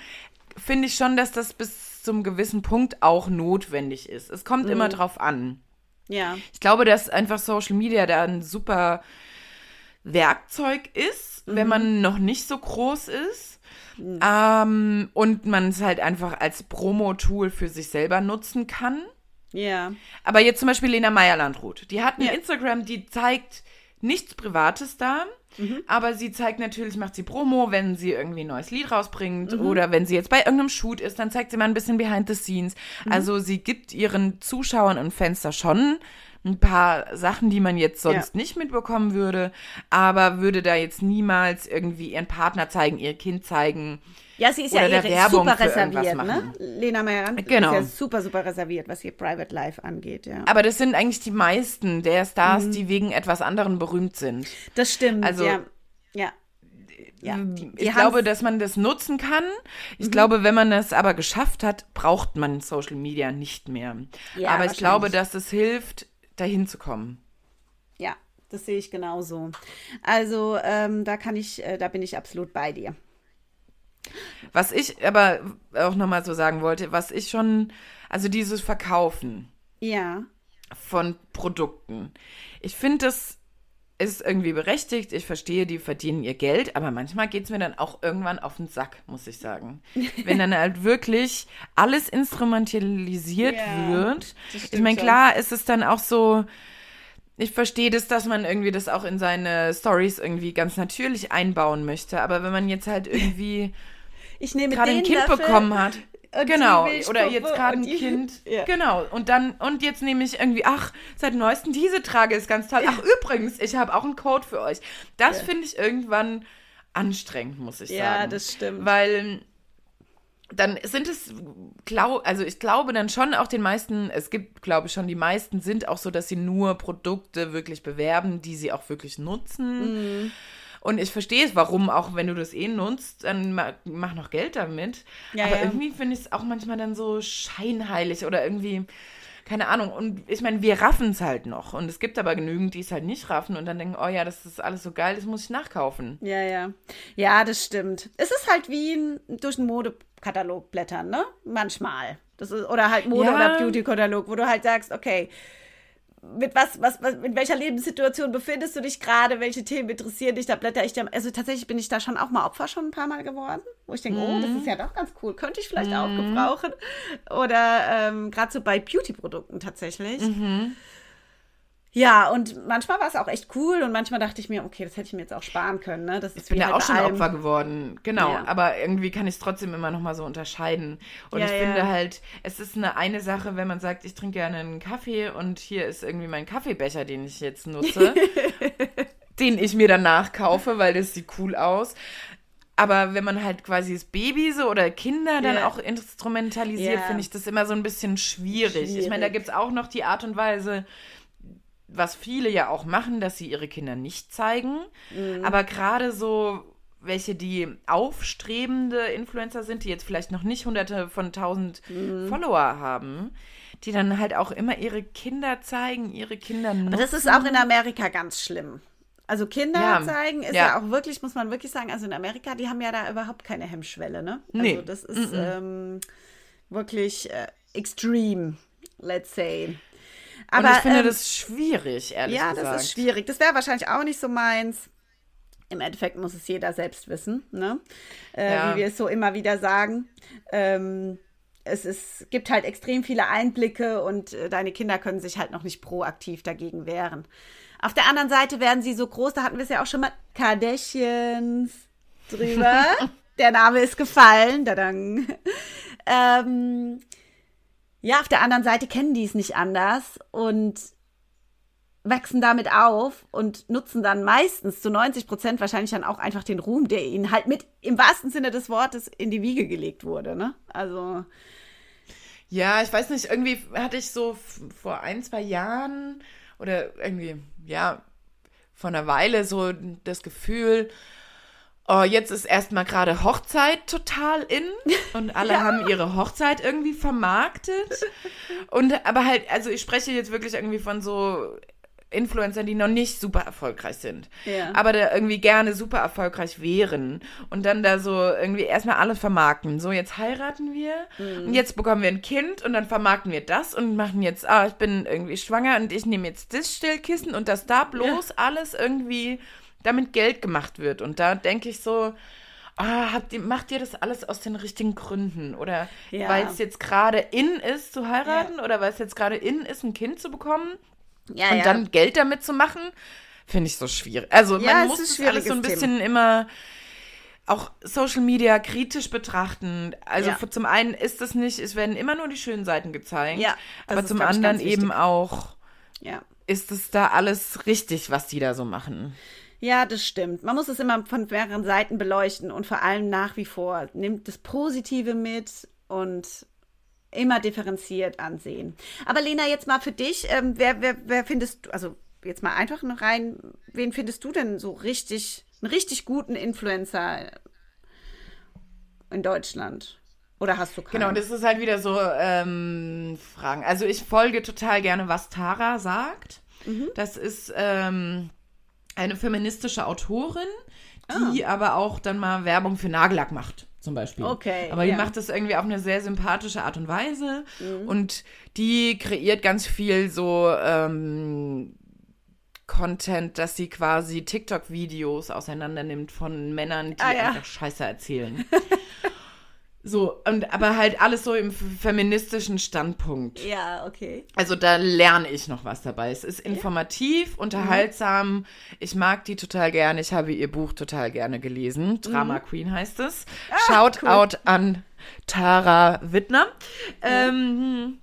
finde ich schon, dass das bis zum gewissen Punkt auch notwendig ist. Es kommt Mhm. immer drauf an. Ja. Ich glaube, dass einfach Social Media da ein super Werkzeug ist, Mhm. wenn man noch nicht so groß ist. Ähm, und man es halt einfach als Promo-Tool für sich selber nutzen kann. Ja. Aber jetzt zum Beispiel Lena Meyer-Landrut. Die hat ein Ja. Instagram, die zeigt nichts Privates da. Mhm. Aber sie zeigt natürlich, macht sie Promo, wenn sie irgendwie ein neues Lied rausbringt Mhm. oder wenn sie jetzt bei irgendeinem Shoot ist, dann zeigt sie mal ein bisschen behind the scenes. Mhm. Also sie gibt ihren Zuschauern und Fans da schon ein paar Sachen, die man jetzt sonst Ja. nicht mitbekommen würde, aber würde da jetzt niemals irgendwie ihren Partner zeigen, ihr Kind zeigen. Ja, sie ist Oder ja eh Werbung super reserviert, ne? Lena Meyer Genau. ist ja super, super reserviert, was ihr Private Life angeht, ja. Aber das sind eigentlich die meisten der Stars, die wegen etwas anderem berühmt sind. Das stimmt, Also- ja. Ja. Ja, die- die ich glaube, dass man das nutzen kann. Ich glaube, wenn man es aber geschafft hat, braucht man Social Media nicht mehr. Ja, aber ich glaube, dass es hilft, dahin zu kommen. Ja, das sehe ich genauso. Also, ähm, da kann ich, äh, da bin ich absolut bei dir. Was ich aber auch nochmal so sagen wollte, was ich schon, also dieses Verkaufen Ja. von Produkten. Ich finde, das ist irgendwie berechtigt. Ich verstehe, die verdienen ihr Geld, aber manchmal geht es mir dann auch irgendwann auf den Sack, muss ich sagen. (laughs) Wenn dann halt wirklich alles instrumentalisiert Ja, wird. Ich meine, klar ist es dann auch so. Ich verstehe das, dass man irgendwie das auch in seine Stories irgendwie ganz natürlich einbauen möchte. Aber wenn man jetzt halt (laughs) irgendwie Ich nehme gerade ein Kind Löffel bekommen hat. Und Genau, die Milchpuppe oder jetzt gerade ein und Kind. (laughs) Ja. Genau, und dann, und jetzt nehme ich irgendwie, ach, seit neuestem diese Trage ist ganz toll. Ach, übrigens, ich habe auch einen Code für euch. Das finde ich irgendwann anstrengend, muss ich Ja, sagen. das stimmt. Weil dann sind es, glau also ich glaube dann schon auch den meisten, es gibt, glaube ich schon, die meisten sind auch so, dass sie nur Produkte wirklich bewerben, die sie auch wirklich nutzen. Mhm. Und ich verstehe es, warum, auch wenn du das eh nutzt, dann ma- mach noch Geld damit. Ja, Aber ja. irgendwie finde ich es auch manchmal dann so scheinheilig oder irgendwie, keine Ahnung. Und ich meine, wir raffen es halt noch. Und es gibt aber genügend, die es halt nicht raffen und dann denken, oh ja, das ist alles so geil, das muss ich nachkaufen. Ja, ja. Ja, das stimmt. Es ist halt wie ein, durch einen Modekatalog blättern, ne? Manchmal. Das ist, oder halt Mode- Ja. oder Beauty-Katalog, wo du halt sagst, okay, mit was, was, was, in welcher Lebenssituation befindest du dich gerade, welche Themen interessieren dich, da blätter ich dir. Also tatsächlich bin ich da schon auch mal Opfer schon ein paar Mal geworden, wo ich denke, oh, das ist ja doch ganz cool, könnte ich vielleicht auch gebrauchen. Oder ähm, gerade so bei Beauty-Produkten tatsächlich. Ja, und manchmal war es auch echt cool und manchmal dachte ich mir, okay, das hätte ich mir jetzt auch sparen können. Ne? Das ist Ich bin da halt auch schon allem. Opfer geworden, genau. Ja. Aber irgendwie kann ich es trotzdem immer noch mal so unterscheiden. Und Ja, ich ja. finde halt, es ist eine eine Sache, wenn man sagt, ich trinke gerne einen Kaffee und hier ist irgendwie mein Kaffeebecher, den ich jetzt nutze, (laughs) den ich mir danach kaufe, weil das sieht cool aus. aber wenn man halt quasi das Baby so oder Kinder dann Ja. auch instrumentalisiert, Ja. finde ich das immer so ein bisschen schwierig. Ich meine, da Schwierig. gibt es auch noch die Art und Weise, was viele ja auch machen, dass sie ihre Kinder nicht zeigen. Mhm. Aber gerade so welche, die aufstrebende Influencer sind, die jetzt vielleicht noch nicht hunderte von tausend Mhm. Follower haben, die dann halt auch immer ihre Kinder zeigen, ihre Kinder Aber nutzen. das ist auch in Amerika ganz schlimm. Also Kinder Ja, zeigen ist ja. ja. auch wirklich, muss man wirklich sagen, also in Amerika, die haben ja da überhaupt keine Hemmschwelle, ne? Nee. Also das ist ähm, wirklich äh, extreme, let's say. Und ich finde ähm, das schwierig, ehrlich ja, gesagt. das ist schwierig. Das wäre wahrscheinlich auch nicht so meins. Im Endeffekt muss es jeder selbst wissen, ne? Äh, Ja. Wie wir es so immer wieder sagen. Ähm, es ist, gibt halt extrem viele Einblicke und äh, deine Kinder können sich halt noch nicht proaktiv dagegen wehren. Auf der anderen Seite werden sie so groß, da hatten wir es ja auch schon mal, Kardashians drüber. (laughs) der Name ist gefallen. Dadang. Ähm, ja, auf der anderen Seite kennen die es nicht anders und wachsen damit auf und nutzen dann meistens zu 90 Prozent wahrscheinlich dann auch einfach den Ruhm, der ihnen halt mit im wahrsten Sinne des Wortes in die Wiege gelegt wurde, ne? Also, Ja, ich weiß nicht, irgendwie hatte ich so vor ein, zwei Jahren oder irgendwie, ja, vor einer Weile so das Gefühl, oh, jetzt ist erstmal gerade Hochzeit total in (laughs) und alle haben ihre Hochzeit irgendwie vermarktet. Und aber halt, also ich spreche jetzt wirklich irgendwie von so Influencern, die noch nicht super erfolgreich sind, Ja. aber da irgendwie gerne super erfolgreich wären und dann da so irgendwie erstmal alles vermarkten. So, jetzt heiraten wir Mhm. und jetzt bekommen wir ein Kind und dann vermarkten wir das und machen jetzt, ah, ich bin irgendwie schwanger und ich nehme jetzt das Stillkissen und dass da bloß alles irgendwie damit Geld gemacht wird. Und da denke ich so, ah, habt ihr, macht ihr das alles aus den richtigen Gründen? Oder Ja. weil es jetzt gerade in ist zu heiraten oder weil es jetzt gerade in ist, ein Kind zu bekommen? ja, und ja. dann Geld damit zu machen, finde ich so schwierig. Also Ja, man muss das alles so ein bisschen immer auch Social Media kritisch betrachten. Also Ja. für- zum einen ist es nicht, es werden immer nur die schönen Seiten gezeigt, Ja, das aber zum anderen eben auch ja. ist es da alles richtig, was die da so machen. Ja, das stimmt. Man muss es immer von mehreren Seiten beleuchten und vor allem nach wie vor nimmt das Positive mit und immer differenziert ansehen. Aber Lena, jetzt mal für dich, ähm, wer, wer, wer findest du, also jetzt mal einfach noch rein, wen findest du denn so richtig, einen richtig guten Influencer in Deutschland? Oder hast du keinen? Genau, das ist halt wieder so ähm, Fragen. Also ich folge total gerne, was Tara sagt. Mhm. Das ist ähm, eine feministische Autorin, die aber auch dann mal Werbung für Nagellack macht, zum Beispiel. Ah. Okay, Aber die ja. Mhm. macht das irgendwie auf eine sehr sympathische Art und Weise. Und die kreiert ganz viel so ähm, Content, dass sie quasi TikTok-Videos auseinander nimmt von Männern, die Ah, ja. einfach Scheiße erzählen. (laughs) so, und aber halt alles so im feministischen Standpunkt. Ja, okay. Also da lerne ich noch was dabei. Es ist informativ, unterhaltsam. Ich mag die total gerne. Ich habe ihr Buch total gerne gelesen. Drama Queen heißt es. Shout cool. out an Tara Wittner. Ähm,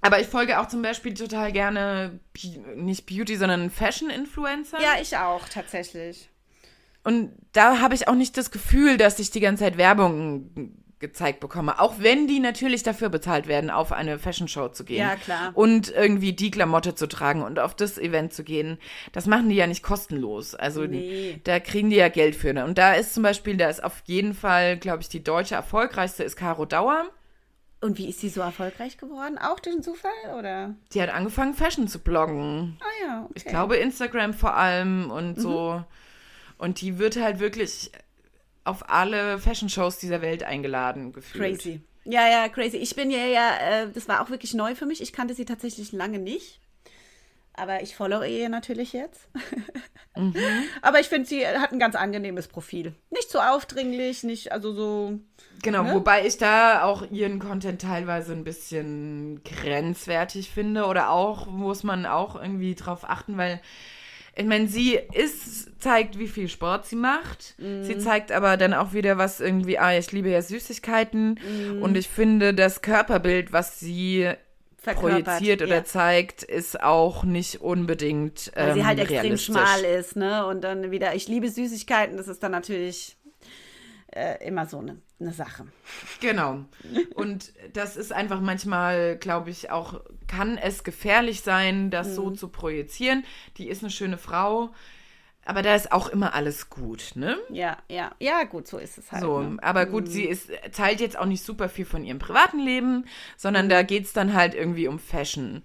aber ich folge auch zum Beispiel total gerne, nicht Beauty, sondern Fashion-Influencer. Ja, ich auch, tatsächlich. Und da habe ich auch nicht das Gefühl, dass ich die ganze Zeit Werbung gezeigt bekomme. Auch wenn die natürlich dafür bezahlt werden, auf eine Fashion Show zu gehen. Ja, klar. Und irgendwie die Klamotte zu tragen und auf das Event zu gehen. Das machen die ja nicht kostenlos. Also Nee. da kriegen die ja Geld für. Ne? Und da ist zum Beispiel, da ist auf jeden Fall, glaube ich, die deutsche erfolgreichste ist Caro Dauer. Und wie ist sie so erfolgreich geworden? Auch durch den Zufall, oder? Die hat angefangen, Fashion zu bloggen. Ah ja, okay. Ich glaube Instagram vor allem und so. Und die wird halt wirklich auf alle Fashion-Shows dieser Welt eingeladen gefühlt. Crazy. Ja, ja, crazy. Ich bin ja, ja, äh, das war auch wirklich neu für mich. Ich kannte sie tatsächlich lange nicht. Aber ich follow ihr natürlich jetzt. (laughs) Mhm. Aber ich finde, sie hat ein ganz angenehmes Profil. Nicht so aufdringlich, nicht, also so. Genau, Ne? wobei ich da auch ihren Content teilweise ein bisschen grenzwertig finde oder auch muss man auch irgendwie drauf achten, weil ich meine, sie ist, zeigt, wie viel Sport sie macht. Mhm. Sie zeigt aber dann auch wieder was irgendwie, ah, ich liebe ja Süßigkeiten. Mhm. Und ich finde, das Körperbild, was sie Verkörpert, projiziert oder ja. zeigt, ist auch nicht unbedingt ähm, Weil sie halt extrem schmal ist, ne? Und dann wieder, ich liebe Süßigkeiten, das ist dann natürlich äh, immer so eine, eine Sache. Genau. Und das ist einfach manchmal, glaube ich, auch, kann es gefährlich sein, das mhm. so zu projizieren. Die ist eine schöne Frau. Aber da ist auch immer alles gut, ne? Ja, ja, ja, gut, so ist es halt. So, ne? aber gut, mhm. sie ist, teilt jetzt auch nicht super viel von ihrem privaten Leben, sondern mhm. da geht es dann halt irgendwie um Fashion.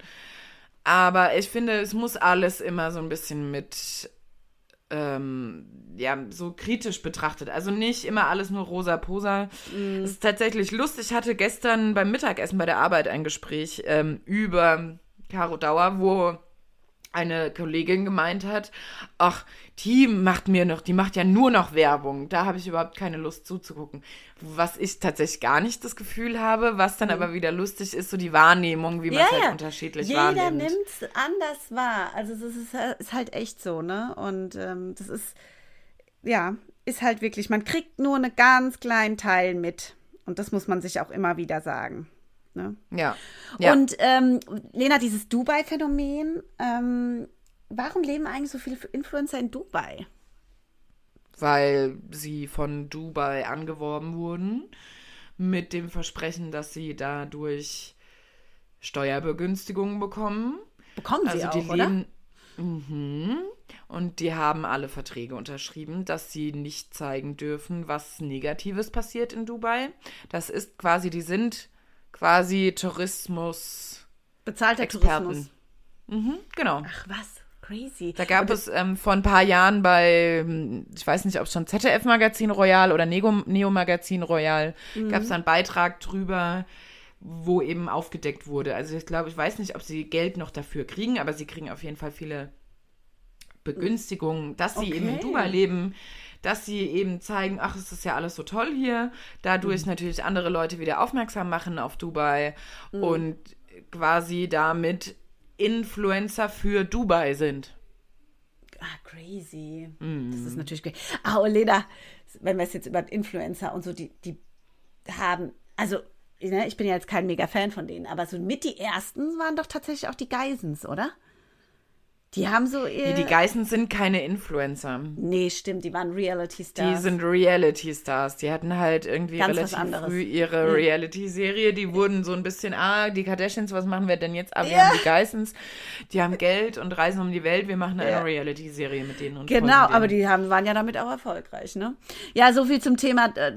Aber ich finde, es muss alles immer so ein bisschen mit ähm, ja, so kritisch betrachtet. Also nicht immer alles nur rosa posa. Mm. Es ist tatsächlich lustig. Ich hatte gestern beim Mittagessen bei der Arbeit ein Gespräch ähm, über Caro Dauer, wo eine Kollegin gemeint hat, ach, die macht mir noch, die macht ja nur noch Werbung. Da habe ich überhaupt keine Lust zuzugucken. Was ich tatsächlich gar nicht das Gefühl habe, was dann mhm. aber wieder lustig ist, so die Wahrnehmung, wie man es ja, halt unterschiedlich Jeder wahrnimmt. Jeder nimmt es anders wahr. Also es ist, ist, halt echt so, ne? Und ähm, das ist, ja, ist halt wirklich, man kriegt nur einen ganz kleinen Teil mit. Und das muss man sich auch immer wieder sagen. Ne? Ja. ja. Und ähm, Lena, dieses Dubai-Phänomen, ähm, warum leben eigentlich so viele Influencer in Dubai? Weil sie von Dubai angeworben wurden mit dem Versprechen, dass sie dadurch Steuerbegünstigungen bekommen. Bekommen sie also auch, oder? Mhm. Und die haben alle Verträge unterschrieben, dass sie nicht zeigen dürfen, was Negatives passiert in Dubai. Das ist quasi, die sind quasi Tourismus. Bezahlter Experten. Tourismus. Mhm, genau. Ach was, crazy. Da gab es ähm, vor ein paar Jahren bei, ich weiß nicht, ob es schon ZDF-Magazin Royal oder Neo-Magazin Royal, mhm. gab es einen Beitrag drüber, wo eben aufgedeckt wurde. Also ich glaube, ich weiß nicht, ob sie Geld noch dafür kriegen, aber sie kriegen auf jeden Fall viele Begünstigungen, dass sie okay. eben in Dubai leben dass sie eben zeigen, ach, es ist ja alles so toll hier. Dadurch mhm. natürlich andere Leute wieder aufmerksam machen auf Dubai mhm. und quasi damit Influencer für Dubai sind. Ah, crazy. Mhm. Das ist natürlich crazy. Ah, Olena, wenn wir es jetzt über Influencer und so, die, die haben, also ne, ich bin ja jetzt kein mega Fan von denen, aber so mit die ersten waren doch tatsächlich auch die Geisens, oder? Die haben so Nee, die Geissens sind keine Influencer. Nee, stimmt, die waren Reality-Stars. Die sind Reality-Stars. Die hatten halt irgendwie Ganz relativ früh ihre mhm. Reality-Serie. Die wurden so ein bisschen, ah, die Kardashians, was machen wir denn jetzt? Aber ah, ja. wir haben die Geissens, die haben Geld und reisen um die Welt. Wir machen eine ja. Reality-Serie mit denen. Und genau, aber die haben, waren ja damit auch erfolgreich, ne? Ja, so viel zum Thema äh,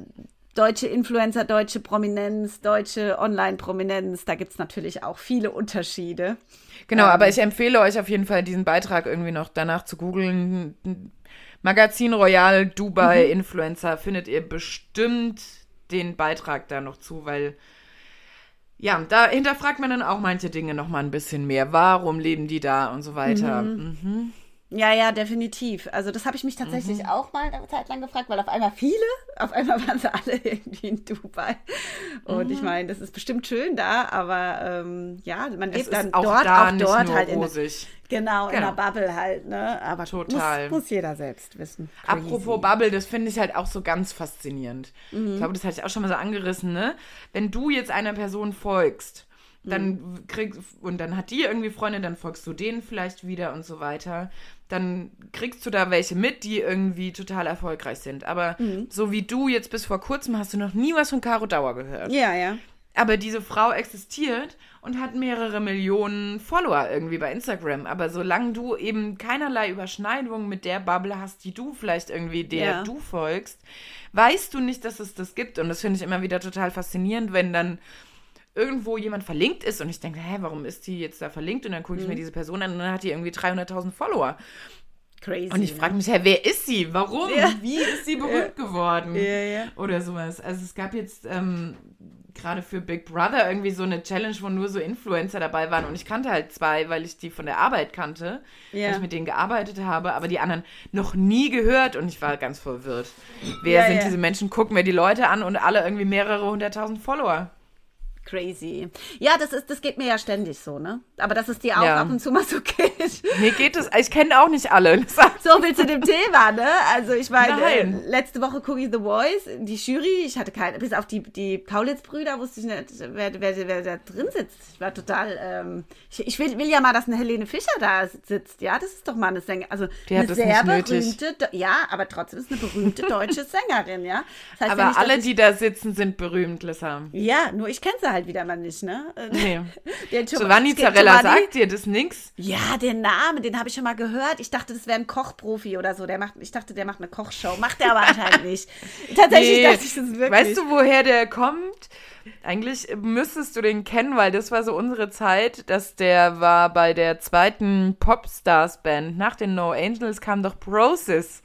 deutsche Influencer, deutsche Prominenz, deutsche Online-Prominenz. Da gibt es natürlich auch viele Unterschiede. Genau, ähm, aber ich empfehle euch auf jeden Fall, diesen Beitrag irgendwie noch danach zu googeln. Magazin Royal Dubai mhm. Influencer findet ihr bestimmt den Beitrag da noch zu, weil ja, da hinterfragt man dann auch manche Dinge noch mal ein bisschen mehr. Warum leben die da und so weiter. Mhm. Mhm. Ja, ja, definitiv. Also das habe ich mich tatsächlich mhm. auch mal eine Zeit lang gefragt, weil auf einmal viele, auf einmal (laughs) waren sie alle irgendwie in Dubai. Und mhm. ich meine, das ist bestimmt schön da, aber ähm, ja, man lebt dann auch dort, da auch dort halt in, genau, genau, in der Bubble halt, ne? Aber Total. Muss, muss jeder selbst wissen. Crazy. Apropos Bubble, das finde ich halt auch so ganz faszinierend. Mhm. Ich glaube, das hatte ich auch schon mal so angerissen, ne? Wenn du jetzt einer Person folgst, dann mhm. kriegst und dann hat die irgendwie Freunde, dann folgst du denen vielleicht wieder und so weiter dann kriegst du da welche mit, die irgendwie total erfolgreich sind. Aber mhm. so wie du jetzt bis vor kurzem hast du noch nie was von Caro Dauer gehört. Ja, ja. Aber diese Frau existiert und hat mehrere Millionen Follower irgendwie bei Instagram. Aber solange du eben keinerlei Überschneidung mit der Bubble hast, die du vielleicht irgendwie der ja. du folgst, weißt du nicht, dass es das gibt. Und das finde ich immer wieder total faszinierend, wenn dann irgendwo jemand verlinkt ist und ich denke, hä, warum ist die jetzt da verlinkt? Und dann gucke ich mhm. mir diese Person an und dann hat die irgendwie 300.000 Follower. Crazy. Und ich frage ne? mich, hä, wer ist sie? Warum? Ja. Wie ist sie (laughs) berühmt ja. geworden? Ja, ja. Oder sowas. Also es gab jetzt ähm, gerade für Big Brother irgendwie so eine Challenge, wo nur so Influencer dabei waren und ich kannte halt zwei, weil ich die von der Arbeit kannte, weil ich mit denen gearbeitet habe, aber die anderen noch nie gehört und ich war ganz verwirrt. Wer sind diese Menschen? Gucken mir die Leute an und alle irgendwie mehrere hunderttausend Follower. Crazy. Ja, das ist, das geht mir ja ständig so, ne? Aber das ist dir auch Ja. ab und zu mal so (laughs) geht. Mir geht es, ich kenne auch nicht alle. (laughs) So viel zu dem Thema, ne? Also ich meine, äh, Nein. letzte Woche gucke ich The Voice, die Jury, ich hatte keine, bis auf die, die Kaulitz-Brüder wusste ich nicht, wer, wer, wer da drin sitzt. Ich war total, ähm, ich, ich will, will ja mal, dass eine Helene Fischer da sitzt, ja? Das ist doch mal eine Sängerin, also Die eine sehr nicht berühmte, ja, aber trotzdem ist eine berühmte deutsche (laughs) Sängerin, ja? Das heißt ja Aber nicht, dass alle, ich, die da sitzen, sind berühmt, Lissa. Ja, nur ich kenne sie halt wieder mal nicht, ne? Nee. Der Giov- Giovanni Zarella sagt dir das nix? Ja, den Namen, den habe ich schon mal gehört. Ich dachte, das wäre ein Kochprofi oder so. Der macht, ich dachte, der macht eine Kochshow. Macht er aber anscheinend (laughs) nicht. Tatsächlich Nee. dachte ich das wirklich. Weißt du, woher der kommt? Eigentlich müsstest du den kennen, weil das war so unsere Zeit, dass der war bei der zweiten Popstars-Band. Nach den No Angels kam doch Process.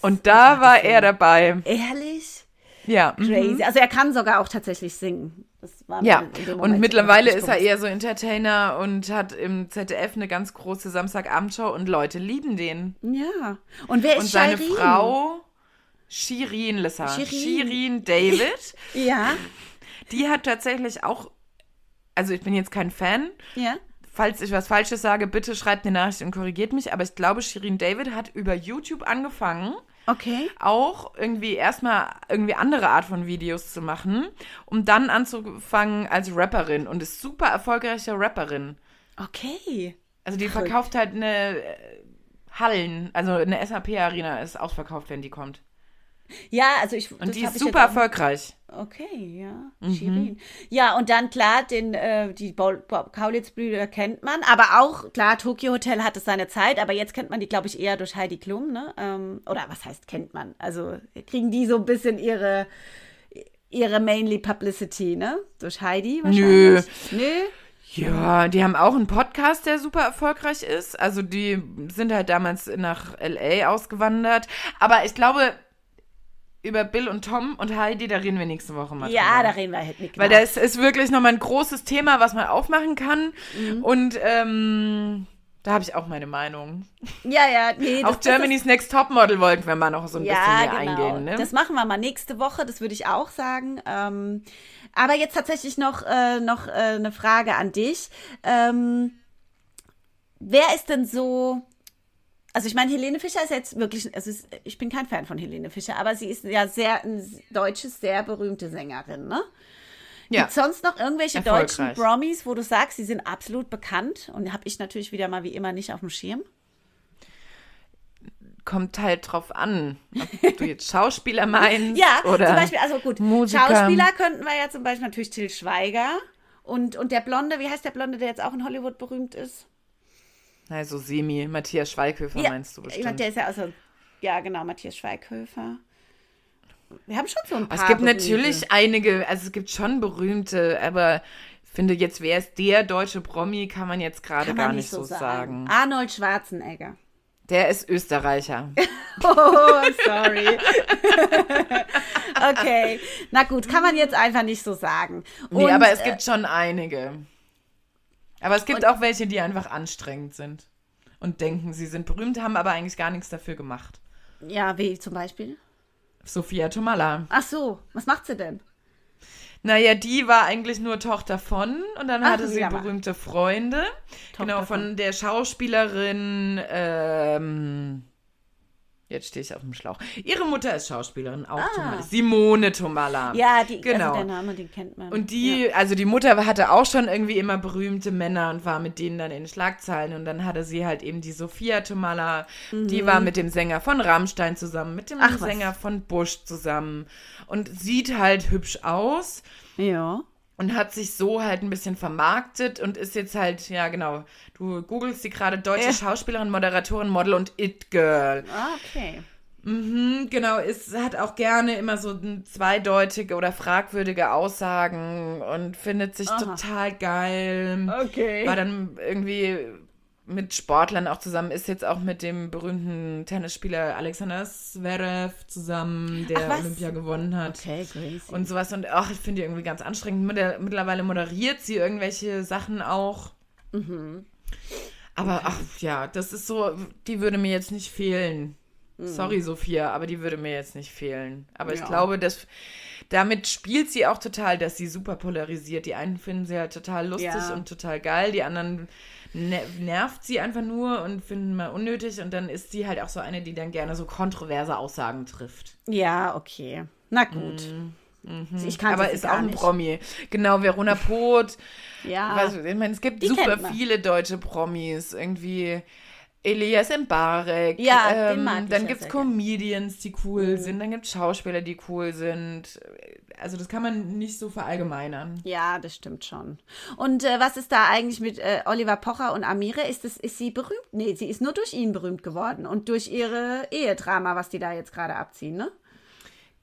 Und da war er dabei. Ehrlich? Ja. mhm. Crazy. Also er kann sogar auch tatsächlich singen. Das war Ja, und mittlerweile ist er eher so Entertainer und hat im ZDF eine ganz große Samstagabendshow und Leute lieben den. Ja. Und wer ist Und seine Shirin? Frau, Shirin Lissa, Shirin. Shirin David, (laughs) Ja, die hat tatsächlich auch, also ich bin jetzt kein Fan, ja. falls ich was Falsches sage, bitte schreibt eine Nachricht und korrigiert mich, aber ich glaube, Shirin David hat über YouTube angefangen, Okay. auch irgendwie erstmal irgendwie andere Art von Videos zu machen, um dann anzufangen als Rapperin und ist super erfolgreiche Rapperin. Okay. Also die verkauft halt eine äh, Hallen, also eine SAP-Arena ist ausverkauft, wenn die kommt. Ja, also ich. Und die ist super erfolgreich. Okay, ja. Mhm. Shirin. Ja, und dann klar, den, äh, die Kaulitz-Brüder kennt man, aber auch, klar, Tokyo Hotel hat es seine Zeit, aber jetzt kennt man die, glaube ich, eher durch Heidi Klum, ne? Ähm, oder was heißt kennt man? Also kriegen die so ein bisschen ihre, ihre mainly Publicity, ne? Durch Heidi Nö. wahrscheinlich. Nö. Ja, die haben auch einen Podcast, der super erfolgreich ist. Also die sind halt damals nach LA ausgewandert. Aber ich glaube, über Bill und Tom und Heidi, da reden wir nächste Woche mal Ja, da drüber. reden wir halt mit. Weil das ist wirklich nochmal ein großes Thema, was man aufmachen kann. Mhm. Und ähm, da habe ich auch meine Meinung. Ja, ja, nee. Auf das- das Germany's Next Topmodel wollten wir mal noch so ein bisschen Ja, mehr genau. eingehen. Ne? Das machen wir mal nächste Woche, das würde ich auch sagen. Ähm, aber jetzt tatsächlich noch, äh, noch äh, eine Frage an dich. Ähm, wer ist denn so. Also ich meine, Helene Fischer ist jetzt wirklich, also ich bin kein Fan von Helene Fischer, aber sie ist ja sehr eine deutsche, sehr berühmte Sängerin, ne? ja. Gibt sonst noch irgendwelche deutschen Promis, wo du sagst, sie sind absolut bekannt und habe ich natürlich wieder mal wie immer nicht auf dem Schirm? Kommt halt drauf an, ob du jetzt Schauspieler (laughs) meinst Ja, oder zum Beispiel, also gut, Musiker. Schauspieler könnten wir ja zum Beispiel natürlich Till Schweiger und, und der Blonde, wie heißt der Blonde, der jetzt auch in Hollywood berühmt ist? Also semi, Matthias Schweighöfer meinst du bestimmt. der ist ja also, ja genau, Matthias Schweighöfer. Wir haben schon so ein paar es gibt berühmte. natürlich einige, also es gibt schon berühmte, aber ich finde jetzt, wer ist der deutsche Promi, kann man jetzt gerade gar nicht so sagen. Arnold Schwarzenegger. Der ist Österreicher. (laughs) Oh, sorry. (laughs) okay, na gut, kann man jetzt einfach nicht so sagen. Nee, Und, aber es äh, gibt schon einige. Aber es gibt auch welche, die einfach anstrengend sind und denken, sie sind berühmt, haben aber eigentlich gar nichts dafür gemacht. Ja, wie zum Beispiel? Sophia Tomala. Ach so, was macht sie denn? Naja, die war eigentlich nur Tochter von und dann Ach, hatte sie berühmte Freunde. genau, von, von. der Schauspielerin, ähm, jetzt stehe ich auf dem Schlauch. Ihre Mutter ist Schauspielerin, auch Tomala. Simone Tomala. Ah. Ja, die, Genau. also der Name, den kennt man. Und die, also die Mutter hatte auch schon irgendwie immer berühmte Männer und war mit denen dann in Schlagzeilen. Und dann hatte sie halt eben die Sophia Tomala, die war mit dem Sänger von Rammstein zusammen, mit dem Mhm. Ach, was. Sänger von Bush zusammen und sieht halt hübsch aus Ja. Und hat sich so halt ein bisschen vermarktet und ist jetzt halt, ja genau, du googelst sie gerade, deutsche Ja. Schauspielerin, Moderatorin, Model und It-Girl. Ah, okay. Mhm, genau, ist, hat auch gerne immer so zweideutige oder fragwürdige Aussagen und findet sich Aha. total geil. Okay. War dann irgendwie mit Sportlern auch zusammen, ist jetzt auch mit dem berühmten Tennisspieler Alexander Zverev zusammen, der Ach? Olympia gewonnen hat. Okay, crazy. Und sowas und ach, ich finde die irgendwie ganz anstrengend. Mittler- Mittlerweile moderiert sie irgendwelche Sachen auch. Mhm. Aber ach ja, das ist so, die würde mir jetzt nicht fehlen. Sorry, Sophia, aber die würde mir jetzt nicht fehlen. Aber ja. ich glaube, dass damit spielt sie auch total, dass sie super polarisiert. Die einen finden sie halt total lustig ja. und total geil, die anderen nervt sie einfach nur und finden mal unnötig und dann ist sie halt auch so eine, die dann gerne so kontroverse Aussagen trifft. Ja, okay. Na gut. Mhm. Mhm. Ich kann Aber ist auch ein nicht. Promi. Genau, Verona Poth. ja. Was, ich meine, es gibt die super viele deutsche Promis. Irgendwie Elias Mbarek. Ja, ähm, den mag ich Dann gibt es Comedians, die cool mhm. sind. Dann gibt es Schauspieler, die cool sind. Also das kann man nicht so verallgemeinern. Ja, das stimmt schon. Und äh, was ist da eigentlich mit äh, Oliver Pocher und Amire? Ist, das, ist sie berühmt? Nee, sie ist nur durch ihn berühmt geworden und durch ihre Ehedrama, was die da jetzt gerade abziehen, ne?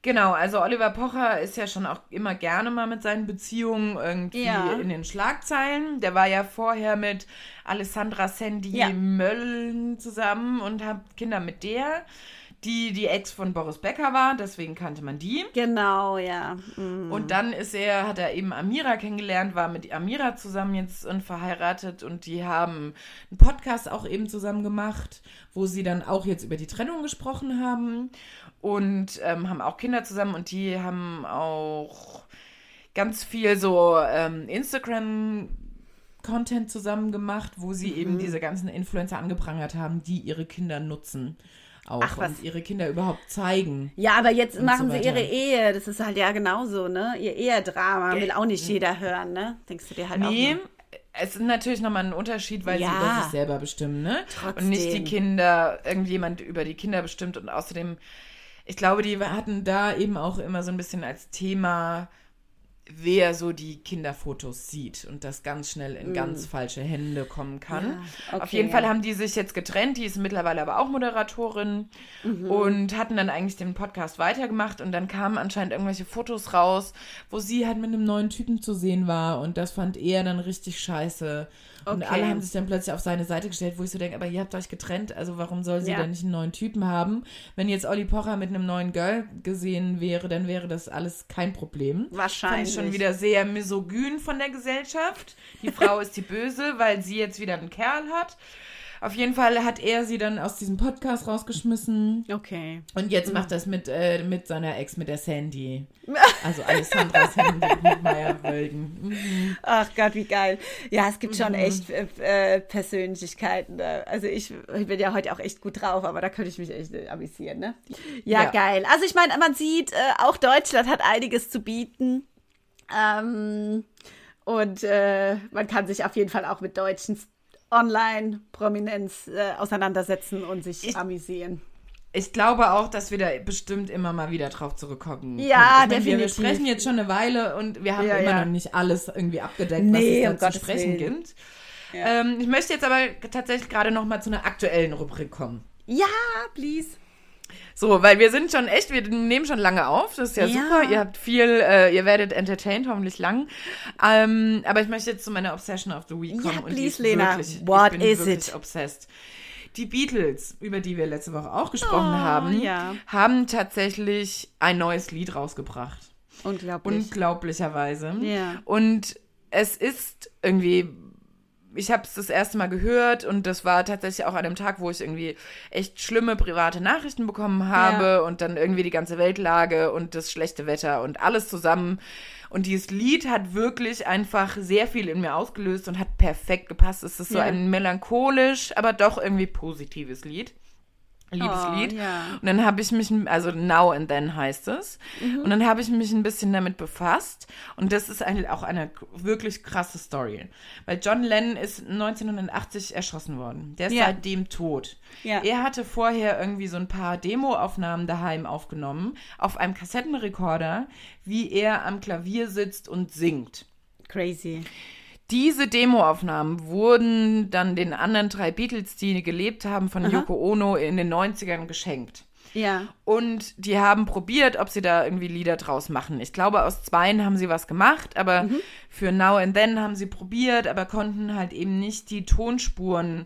Genau, also Oliver Pocher ist ja schon auch immer gerne mal mit seinen Beziehungen irgendwie ja. in den Schlagzeilen. Der war ja vorher mit Alessandra Sandy ja. Mölln zusammen und hat Kinder mit der, die die Ex von Boris Becker war, deswegen kannte man die. Genau, ja. Mhm. Und dann ist er, hat er eben Amira kennengelernt, war mit Amira zusammen jetzt und verheiratet und die haben einen Podcast auch eben zusammen gemacht, wo sie dann auch jetzt über die Trennung gesprochen haben und ähm, haben auch Kinder zusammen und die haben auch ganz viel so ähm, Instagram Content zusammen gemacht, wo sie mhm. eben diese ganzen Influencer angeprangert haben, die ihre Kinder nutzen. Auch Ach, was? und ihre Kinder überhaupt zeigen. Ja, aber jetzt machen so sie ihre Ehe. Das ist halt ja genauso, ne? Ihr Ehedrama will auch nicht jeder hören, ne? Denkst du dir halt nee, auch. Noch? Es ist natürlich nochmal ein Unterschied, weil ja. sie über sich selber bestimmen, ne? Trotzdem. Und nicht die Kinder, irgendjemand über die Kinder bestimmt und außerdem ich glaube, die hatten da eben auch immer so ein bisschen als Thema, wer so die Kinderfotos sieht und das ganz schnell in mm. ganz falsche Hände kommen kann. Ja, okay, Auf jeden ja. Fall haben die sich jetzt getrennt, die ist mittlerweile aber auch Moderatorin mhm. und hatten dann eigentlich den Podcast weitergemacht und dann kamen anscheinend irgendwelche Fotos raus, wo sie halt mit einem neuen Typen zu sehen war und das fand er dann richtig scheiße. Und okay. alle haben sich dann plötzlich auf seine Seite gestellt, wo ich so denke, aber ihr habt euch getrennt, also warum soll sie ja. dann nicht einen neuen Typen haben? Wenn jetzt Olli Pocher mit einem neuen Girl gesehen wäre, dann wäre das alles kein Problem. Wahrscheinlich. Fand ich schon wieder sehr misogyn von der Gesellschaft. Die Frau ist die Böse, weil sie jetzt wieder einen Kerl hat. Auf jeden Fall hat er sie dann aus diesem Podcast rausgeschmissen. Okay. Und jetzt macht das mit, äh, mit seiner Ex, mit der Sandy. (laughs) Also Alessandra Sandy Meyer-Wölden. Mhm. Ach Gott, wie geil. Ja, es gibt schon mhm. echt äh, Persönlichkeiten. Da. Also ich, ich, bin ja heute auch echt gut drauf, aber da könnte ich mich echt äh, amüsieren, ne? Ja, ja, geil. Also ich meine, man sieht, äh, auch Deutschland hat einiges zu bieten. Ähm, und äh, man kann sich auf jeden Fall auch mit deutschen Online-Prominenz äh, auseinandersetzen und sich ich, amüsieren. Ich glaube auch, dass wir da bestimmt immer mal wieder drauf zurückkommen. Ja, meine, definitiv. Wir sprechen jetzt schon eine Weile und wir haben ja, immer ja. noch nicht alles irgendwie abgedeckt, nee, was es da um zu sprechen Willen. gibt. Ja. Ähm, ich möchte jetzt aber tatsächlich gerade noch mal zu einer aktuellen Rubrik kommen. Ja, please. So, weil wir sind schon echt, wir nehmen schon lange auf. Das ist ja, ja. super. Ihr habt viel, äh, ihr werdet entertained, hoffentlich lang. Ähm, aber ich möchte jetzt zu meiner Obsession of the Week kommen. Ja, please, Lena. Wirklich, What is it? obsessed. Die Beatles, über die wir letzte Woche auch gesprochen oh, haben, ja. haben tatsächlich ein neues Lied rausgebracht. Unglaublich. Unglaublicherweise. Ja. Und es ist irgendwie ich habe es das erste Mal gehört und das war tatsächlich auch an einem Tag, wo ich irgendwie echt schlimme private Nachrichten bekommen habe ja. und dann irgendwie die ganze Weltlage und das schlechte Wetter und alles zusammen. Und dieses Lied hat wirklich einfach sehr viel in mir ausgelöst und hat perfekt gepasst. Es ist so ja. ein melancholisch, aber doch irgendwie positives Lied. Liebeslied. Oh, ja. Und dann habe ich mich, also Now and Then heißt es. Mhm. Und dann habe ich mich ein bisschen damit befasst. Und das ist eine, auch eine wirklich krasse Story. Weil John Lennon ist 1980 erschossen worden. Der ist ja. seitdem tot. Ja. Er hatte vorher irgendwie so ein paar Demoaufnahmen daheim aufgenommen, auf einem Kassettenrekorder, wie er am Klavier sitzt und singt. Crazy. Diese Demoaufnahmen wurden dann den anderen drei Beatles, die gelebt haben, von Aha. Yoko Ono in den 90ern geschenkt. Ja. Und die haben probiert, ob sie da irgendwie Lieder draus machen. Ich glaube, aus zweien haben sie was gemacht, aber mhm. für Now and Then haben sie probiert, aber konnten halt eben nicht die Tonspuren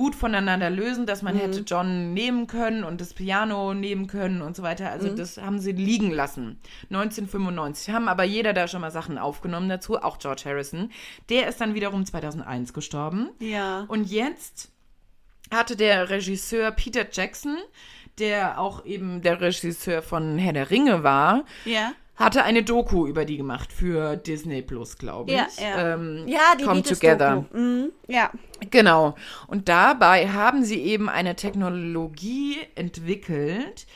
gut voneinander lösen, dass man mhm. hätte John nehmen können und das Piano nehmen können und so weiter. Also mhm. das haben sie liegen lassen. 1995 haben aber jeder da schon mal Sachen aufgenommen dazu, auch George Harrison. Der ist dann wiederum 2001 gestorben. Ja. Und jetzt hatte der Regisseur Peter Jackson der auch eben der Regisseur von Herr der Ringe war, Ja. Hatte eine Doku über die gemacht für Disney Plus, glaube ich. Ja, ja. Ähm, Ja, die Come Together. Doku. Mhm, ja. Genau. Und dabei haben sie eben eine Technologie entwickelt,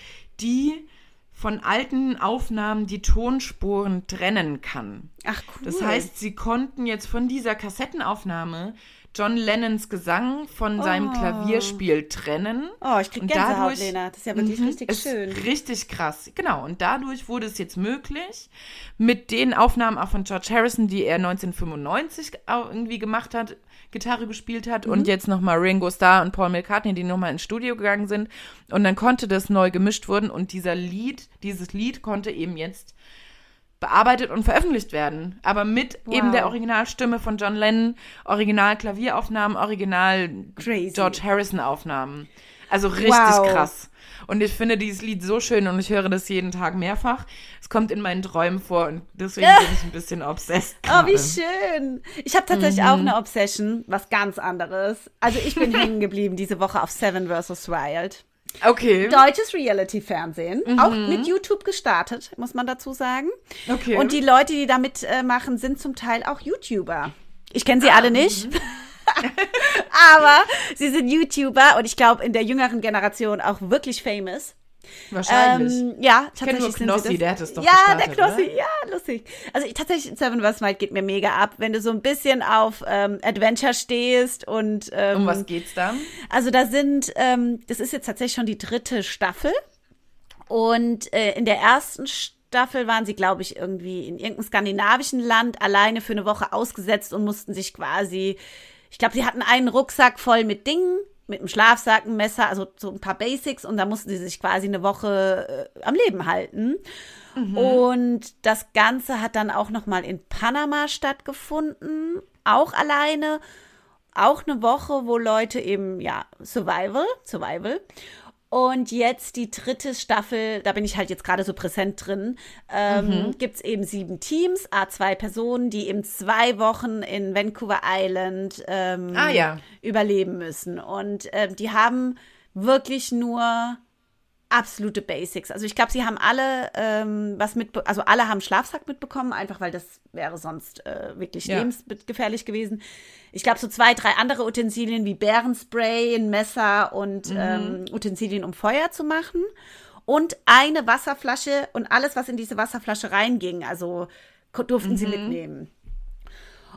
die von alten Aufnahmen die Tonspuren trennen kann. Ach cool. Das heißt, sie konnten jetzt von dieser Kassettenaufnahme John Lennons Gesang von seinem Klavierspiel trennen. oh, ich krieg Gänsehaut, dadurch- Lena. Das ist ja wirklich Mhm, richtig schön. Richtig krass. Genau. Und dadurch wurde es jetzt möglich, mit den Aufnahmen auch von George Harrison, die er 1995 auch irgendwie gemacht hat, Gitarre gespielt hat Mhm. und jetzt nochmal Ringo Starr und Paul McCartney, die nochmal ins Studio gegangen sind. Und dann konnte das neu gemischt wurden und dieser Lied, dieses Lied konnte eben jetzt bearbeitet und veröffentlicht werden. Aber mit Wow. eben der Originalstimme von John Lennon, Original Klavieraufnahmen, Original Crazy. George Harrison Aufnahmen. Also richtig Wow. krass. Und ich finde dieses Lied so schön und ich höre das jeden Tag mehrfach. Es kommt in meinen Träumen vor und deswegen (laughs) bin ich ein bisschen obsessed. Oh, wie schön. Ich habe tatsächlich Mhm. auch eine Obsession, was ganz anderes. Also ich bin (laughs) hängen geblieben diese Woche auf Seven vs. Wild. Okay. Deutsches Reality-Fernsehen, Mhm. auch mit YouTube gestartet, muss man dazu sagen. Okay. Und die Leute, die da mitmachen, sind zum Teil auch YouTuber. Ich kenne sie Ah, alle nicht. (laughs) Aber sie sind YouTuber und ich glaube in der jüngeren Generation auch wirklich famous. Wahrscheinlich. Ähm, ja, nur tatsächlich. sind sie Knossi, das. der hat es doch Ja, gestartet, der Knossi, oder? ja, lustig. Also ich, tatsächlich, Seven vs. Wild geht mir mega ab, wenn du so ein bisschen auf ähm, Adventure stehst und ähm, um was geht's da? also da sind, ähm, das ist jetzt tatsächlich schon die dritte Staffel. Und äh, in der ersten Staffel waren sie, glaube ich, irgendwie in irgendeinem skandinavischen Land alleine für eine Woche ausgesetzt und mussten sich quasi, ich glaube, sie hatten einen Rucksack voll mit Dingen, mit einem Schlafsack, einem Messer, also so ein paar Basics und da mussten sie sich quasi eine Woche äh, am Leben halten. Und das Ganze hat dann auch noch mal in Panama stattgefunden, auch alleine auch eine Woche, wo Leute eben, ja, Survival, Survival. Und jetzt die dritte Staffel, da bin ich halt jetzt gerade so präsent drin, ähm, Mhm. gibt es eben sieben Teams, A2 Personen, die eben zwei Wochen in Vancouver Island ähm, Ah, ja. überleben müssen. Und ähm, die haben wirklich nur absolute Basics. Also ich glaube, sie haben alle ähm, was mit, also alle haben Schlafsack mitbekommen, einfach weil das wäre sonst äh, wirklich Ja. lebensgefährlich gewesen. Ich glaube, so zwei, drei andere Utensilien wie Bärenspray, ein Messer und ähm, Utensilien, um Feuer zu machen. Und eine Wasserflasche und alles, was in diese Wasserflasche reinging. Also durften sie mitnehmen.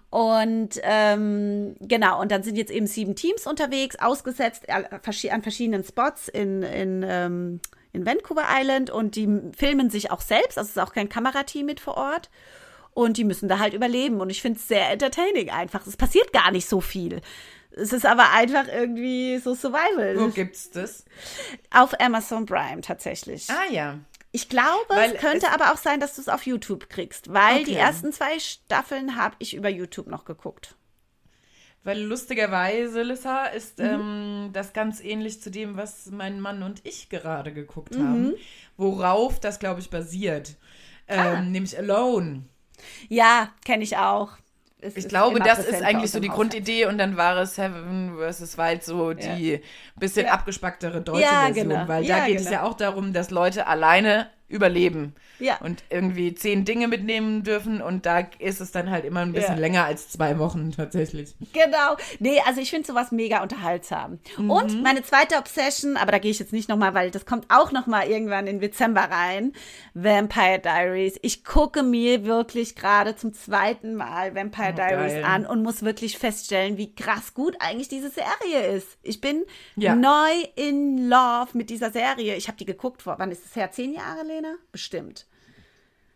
Und ähm, genau, und dann sind jetzt eben sieben Teams unterwegs, ausgesetzt an verschi- an verschiedenen Spots in, in, ähm, in Vancouver Island und die filmen sich auch selbst, also es ist auch kein Kamerateam mit vor Ort. Und die müssen da halt überleben. Und ich finde es sehr entertaining einfach. Es passiert gar nicht so viel. Es ist aber einfach irgendwie so Survival. Wo gibt's das? Auf Amazon Prime tatsächlich. Ah ja. Ich glaube, Weil es könnte es- aber auch sein, dass du es auf YouTube kriegst, weil die Okay. ersten zwei Staffeln habe ich über YouTube noch geguckt. Weil lustigerweise, Lissa, ist Mhm. ähm, das ganz ähnlich zu dem, was mein Mann und ich gerade geguckt Mhm. haben. Worauf das, glaube ich, basiert. Ähm, Ah. Nämlich Alone. Ja, kenne ich auch. Es Ich glaube, das ist eigentlich so die Haushalt. Grundidee und dann war es Seven vs. Wild so die bisschen Ja. abgespacktere deutsche Ja, Version, genau. weil Ja, da geht es genau. ja auch darum, dass Leute alleine überleben Ja. und irgendwie zehn Dinge mitnehmen dürfen und da ist es dann halt immer ein bisschen Ja. länger als zwei Wochen tatsächlich. Genau. Nee, also ich finde sowas mega unterhaltsam. Mhm. Und meine zweite Obsession, aber da gehe ich jetzt nicht nochmal, weil das kommt auch nochmal irgendwann im Dezember rein. Vampire Diaries. Ich gucke mir wirklich gerade zum zweiten Mal Vampire Oh, Diaries geil. an und muss wirklich feststellen, wie krass gut eigentlich diese Serie ist. Ich bin Ja. neu in Love mit dieser Serie. Ich habe die geguckt vor, wann ist es her? Zehn Jahre, Lena? Bestimmt.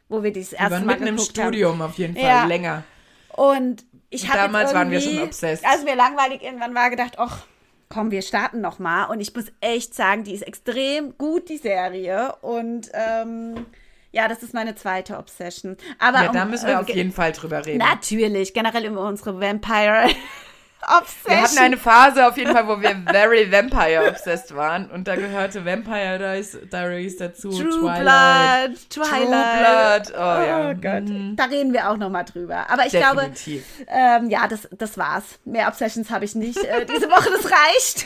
Wo wir dieses Wir erste waren Mal mitten im geguckt haben. Studium auf jeden Fall, Ja. länger. Und ich habe Damals waren wir schon obsessed. Als mir langweilig irgendwann war, gedacht, ach, komm, wir starten noch mal. Und ich muss echt sagen, die ist extrem gut, die Serie. Und ähm, ja, das ist meine zweite Obsession. Aber Ja, da um, müssen wir äh, auf jeden Fall drüber reden. Natürlich, generell über unsere Vampire (laughs) Obsession. Wir hatten eine Phase auf jeden Fall, wo wir very Vampire obsessed waren und da gehörte Vampire Diaries, dazu, True Twilight. Blood, Twilight. True Blood, oh ja. Gott, Mhm. da reden wir auch noch mal drüber. Aber ich glaube, Definitiv. ähm, ja, das, das war's. Mehr Obsessions habe ich nicht. Äh, diese Woche, das reicht.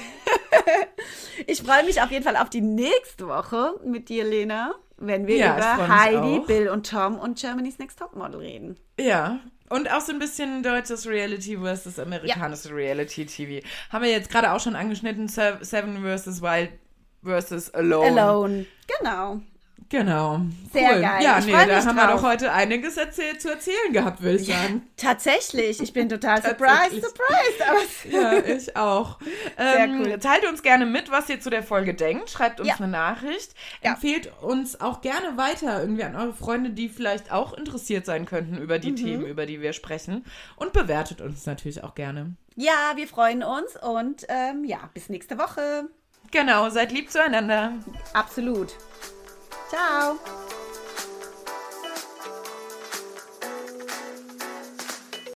(laughs) ich freue mich auf jeden Fall auf die nächste Woche mit dir, Lena, wenn wir ja, über Heidi, Bill und Tom und Germany's Next Topmodel reden. Ja, und auch so ein bisschen deutsches Reality versus amerikanisches ja. Reality TV. Haben wir jetzt gerade auch schon angeschnitten, Seven versus Wild versus Alone. Alone, genau. Genau. Sehr cool. geil. Ja, ich nee, da haben drauf. wir doch heute einiges erzählt, zu erzählen gehabt, will ich sagen. Ja, tatsächlich. Ich bin total (laughs) surprised, surprised. (laughs) ja, ich auch. (laughs) Sehr ähm, cool. Teilt uns gerne mit, was ihr zu der Folge denkt. Schreibt uns ja. eine Nachricht. Ja. Empfehlt uns auch gerne weiter irgendwie an eure Freunde, die vielleicht auch interessiert sein könnten über die mhm. Themen, über die wir sprechen. Und bewertet uns natürlich auch gerne. Ja, wir freuen uns und ähm, ja, bis nächste Woche. Genau, seid lieb zueinander. Absolut. Tchau!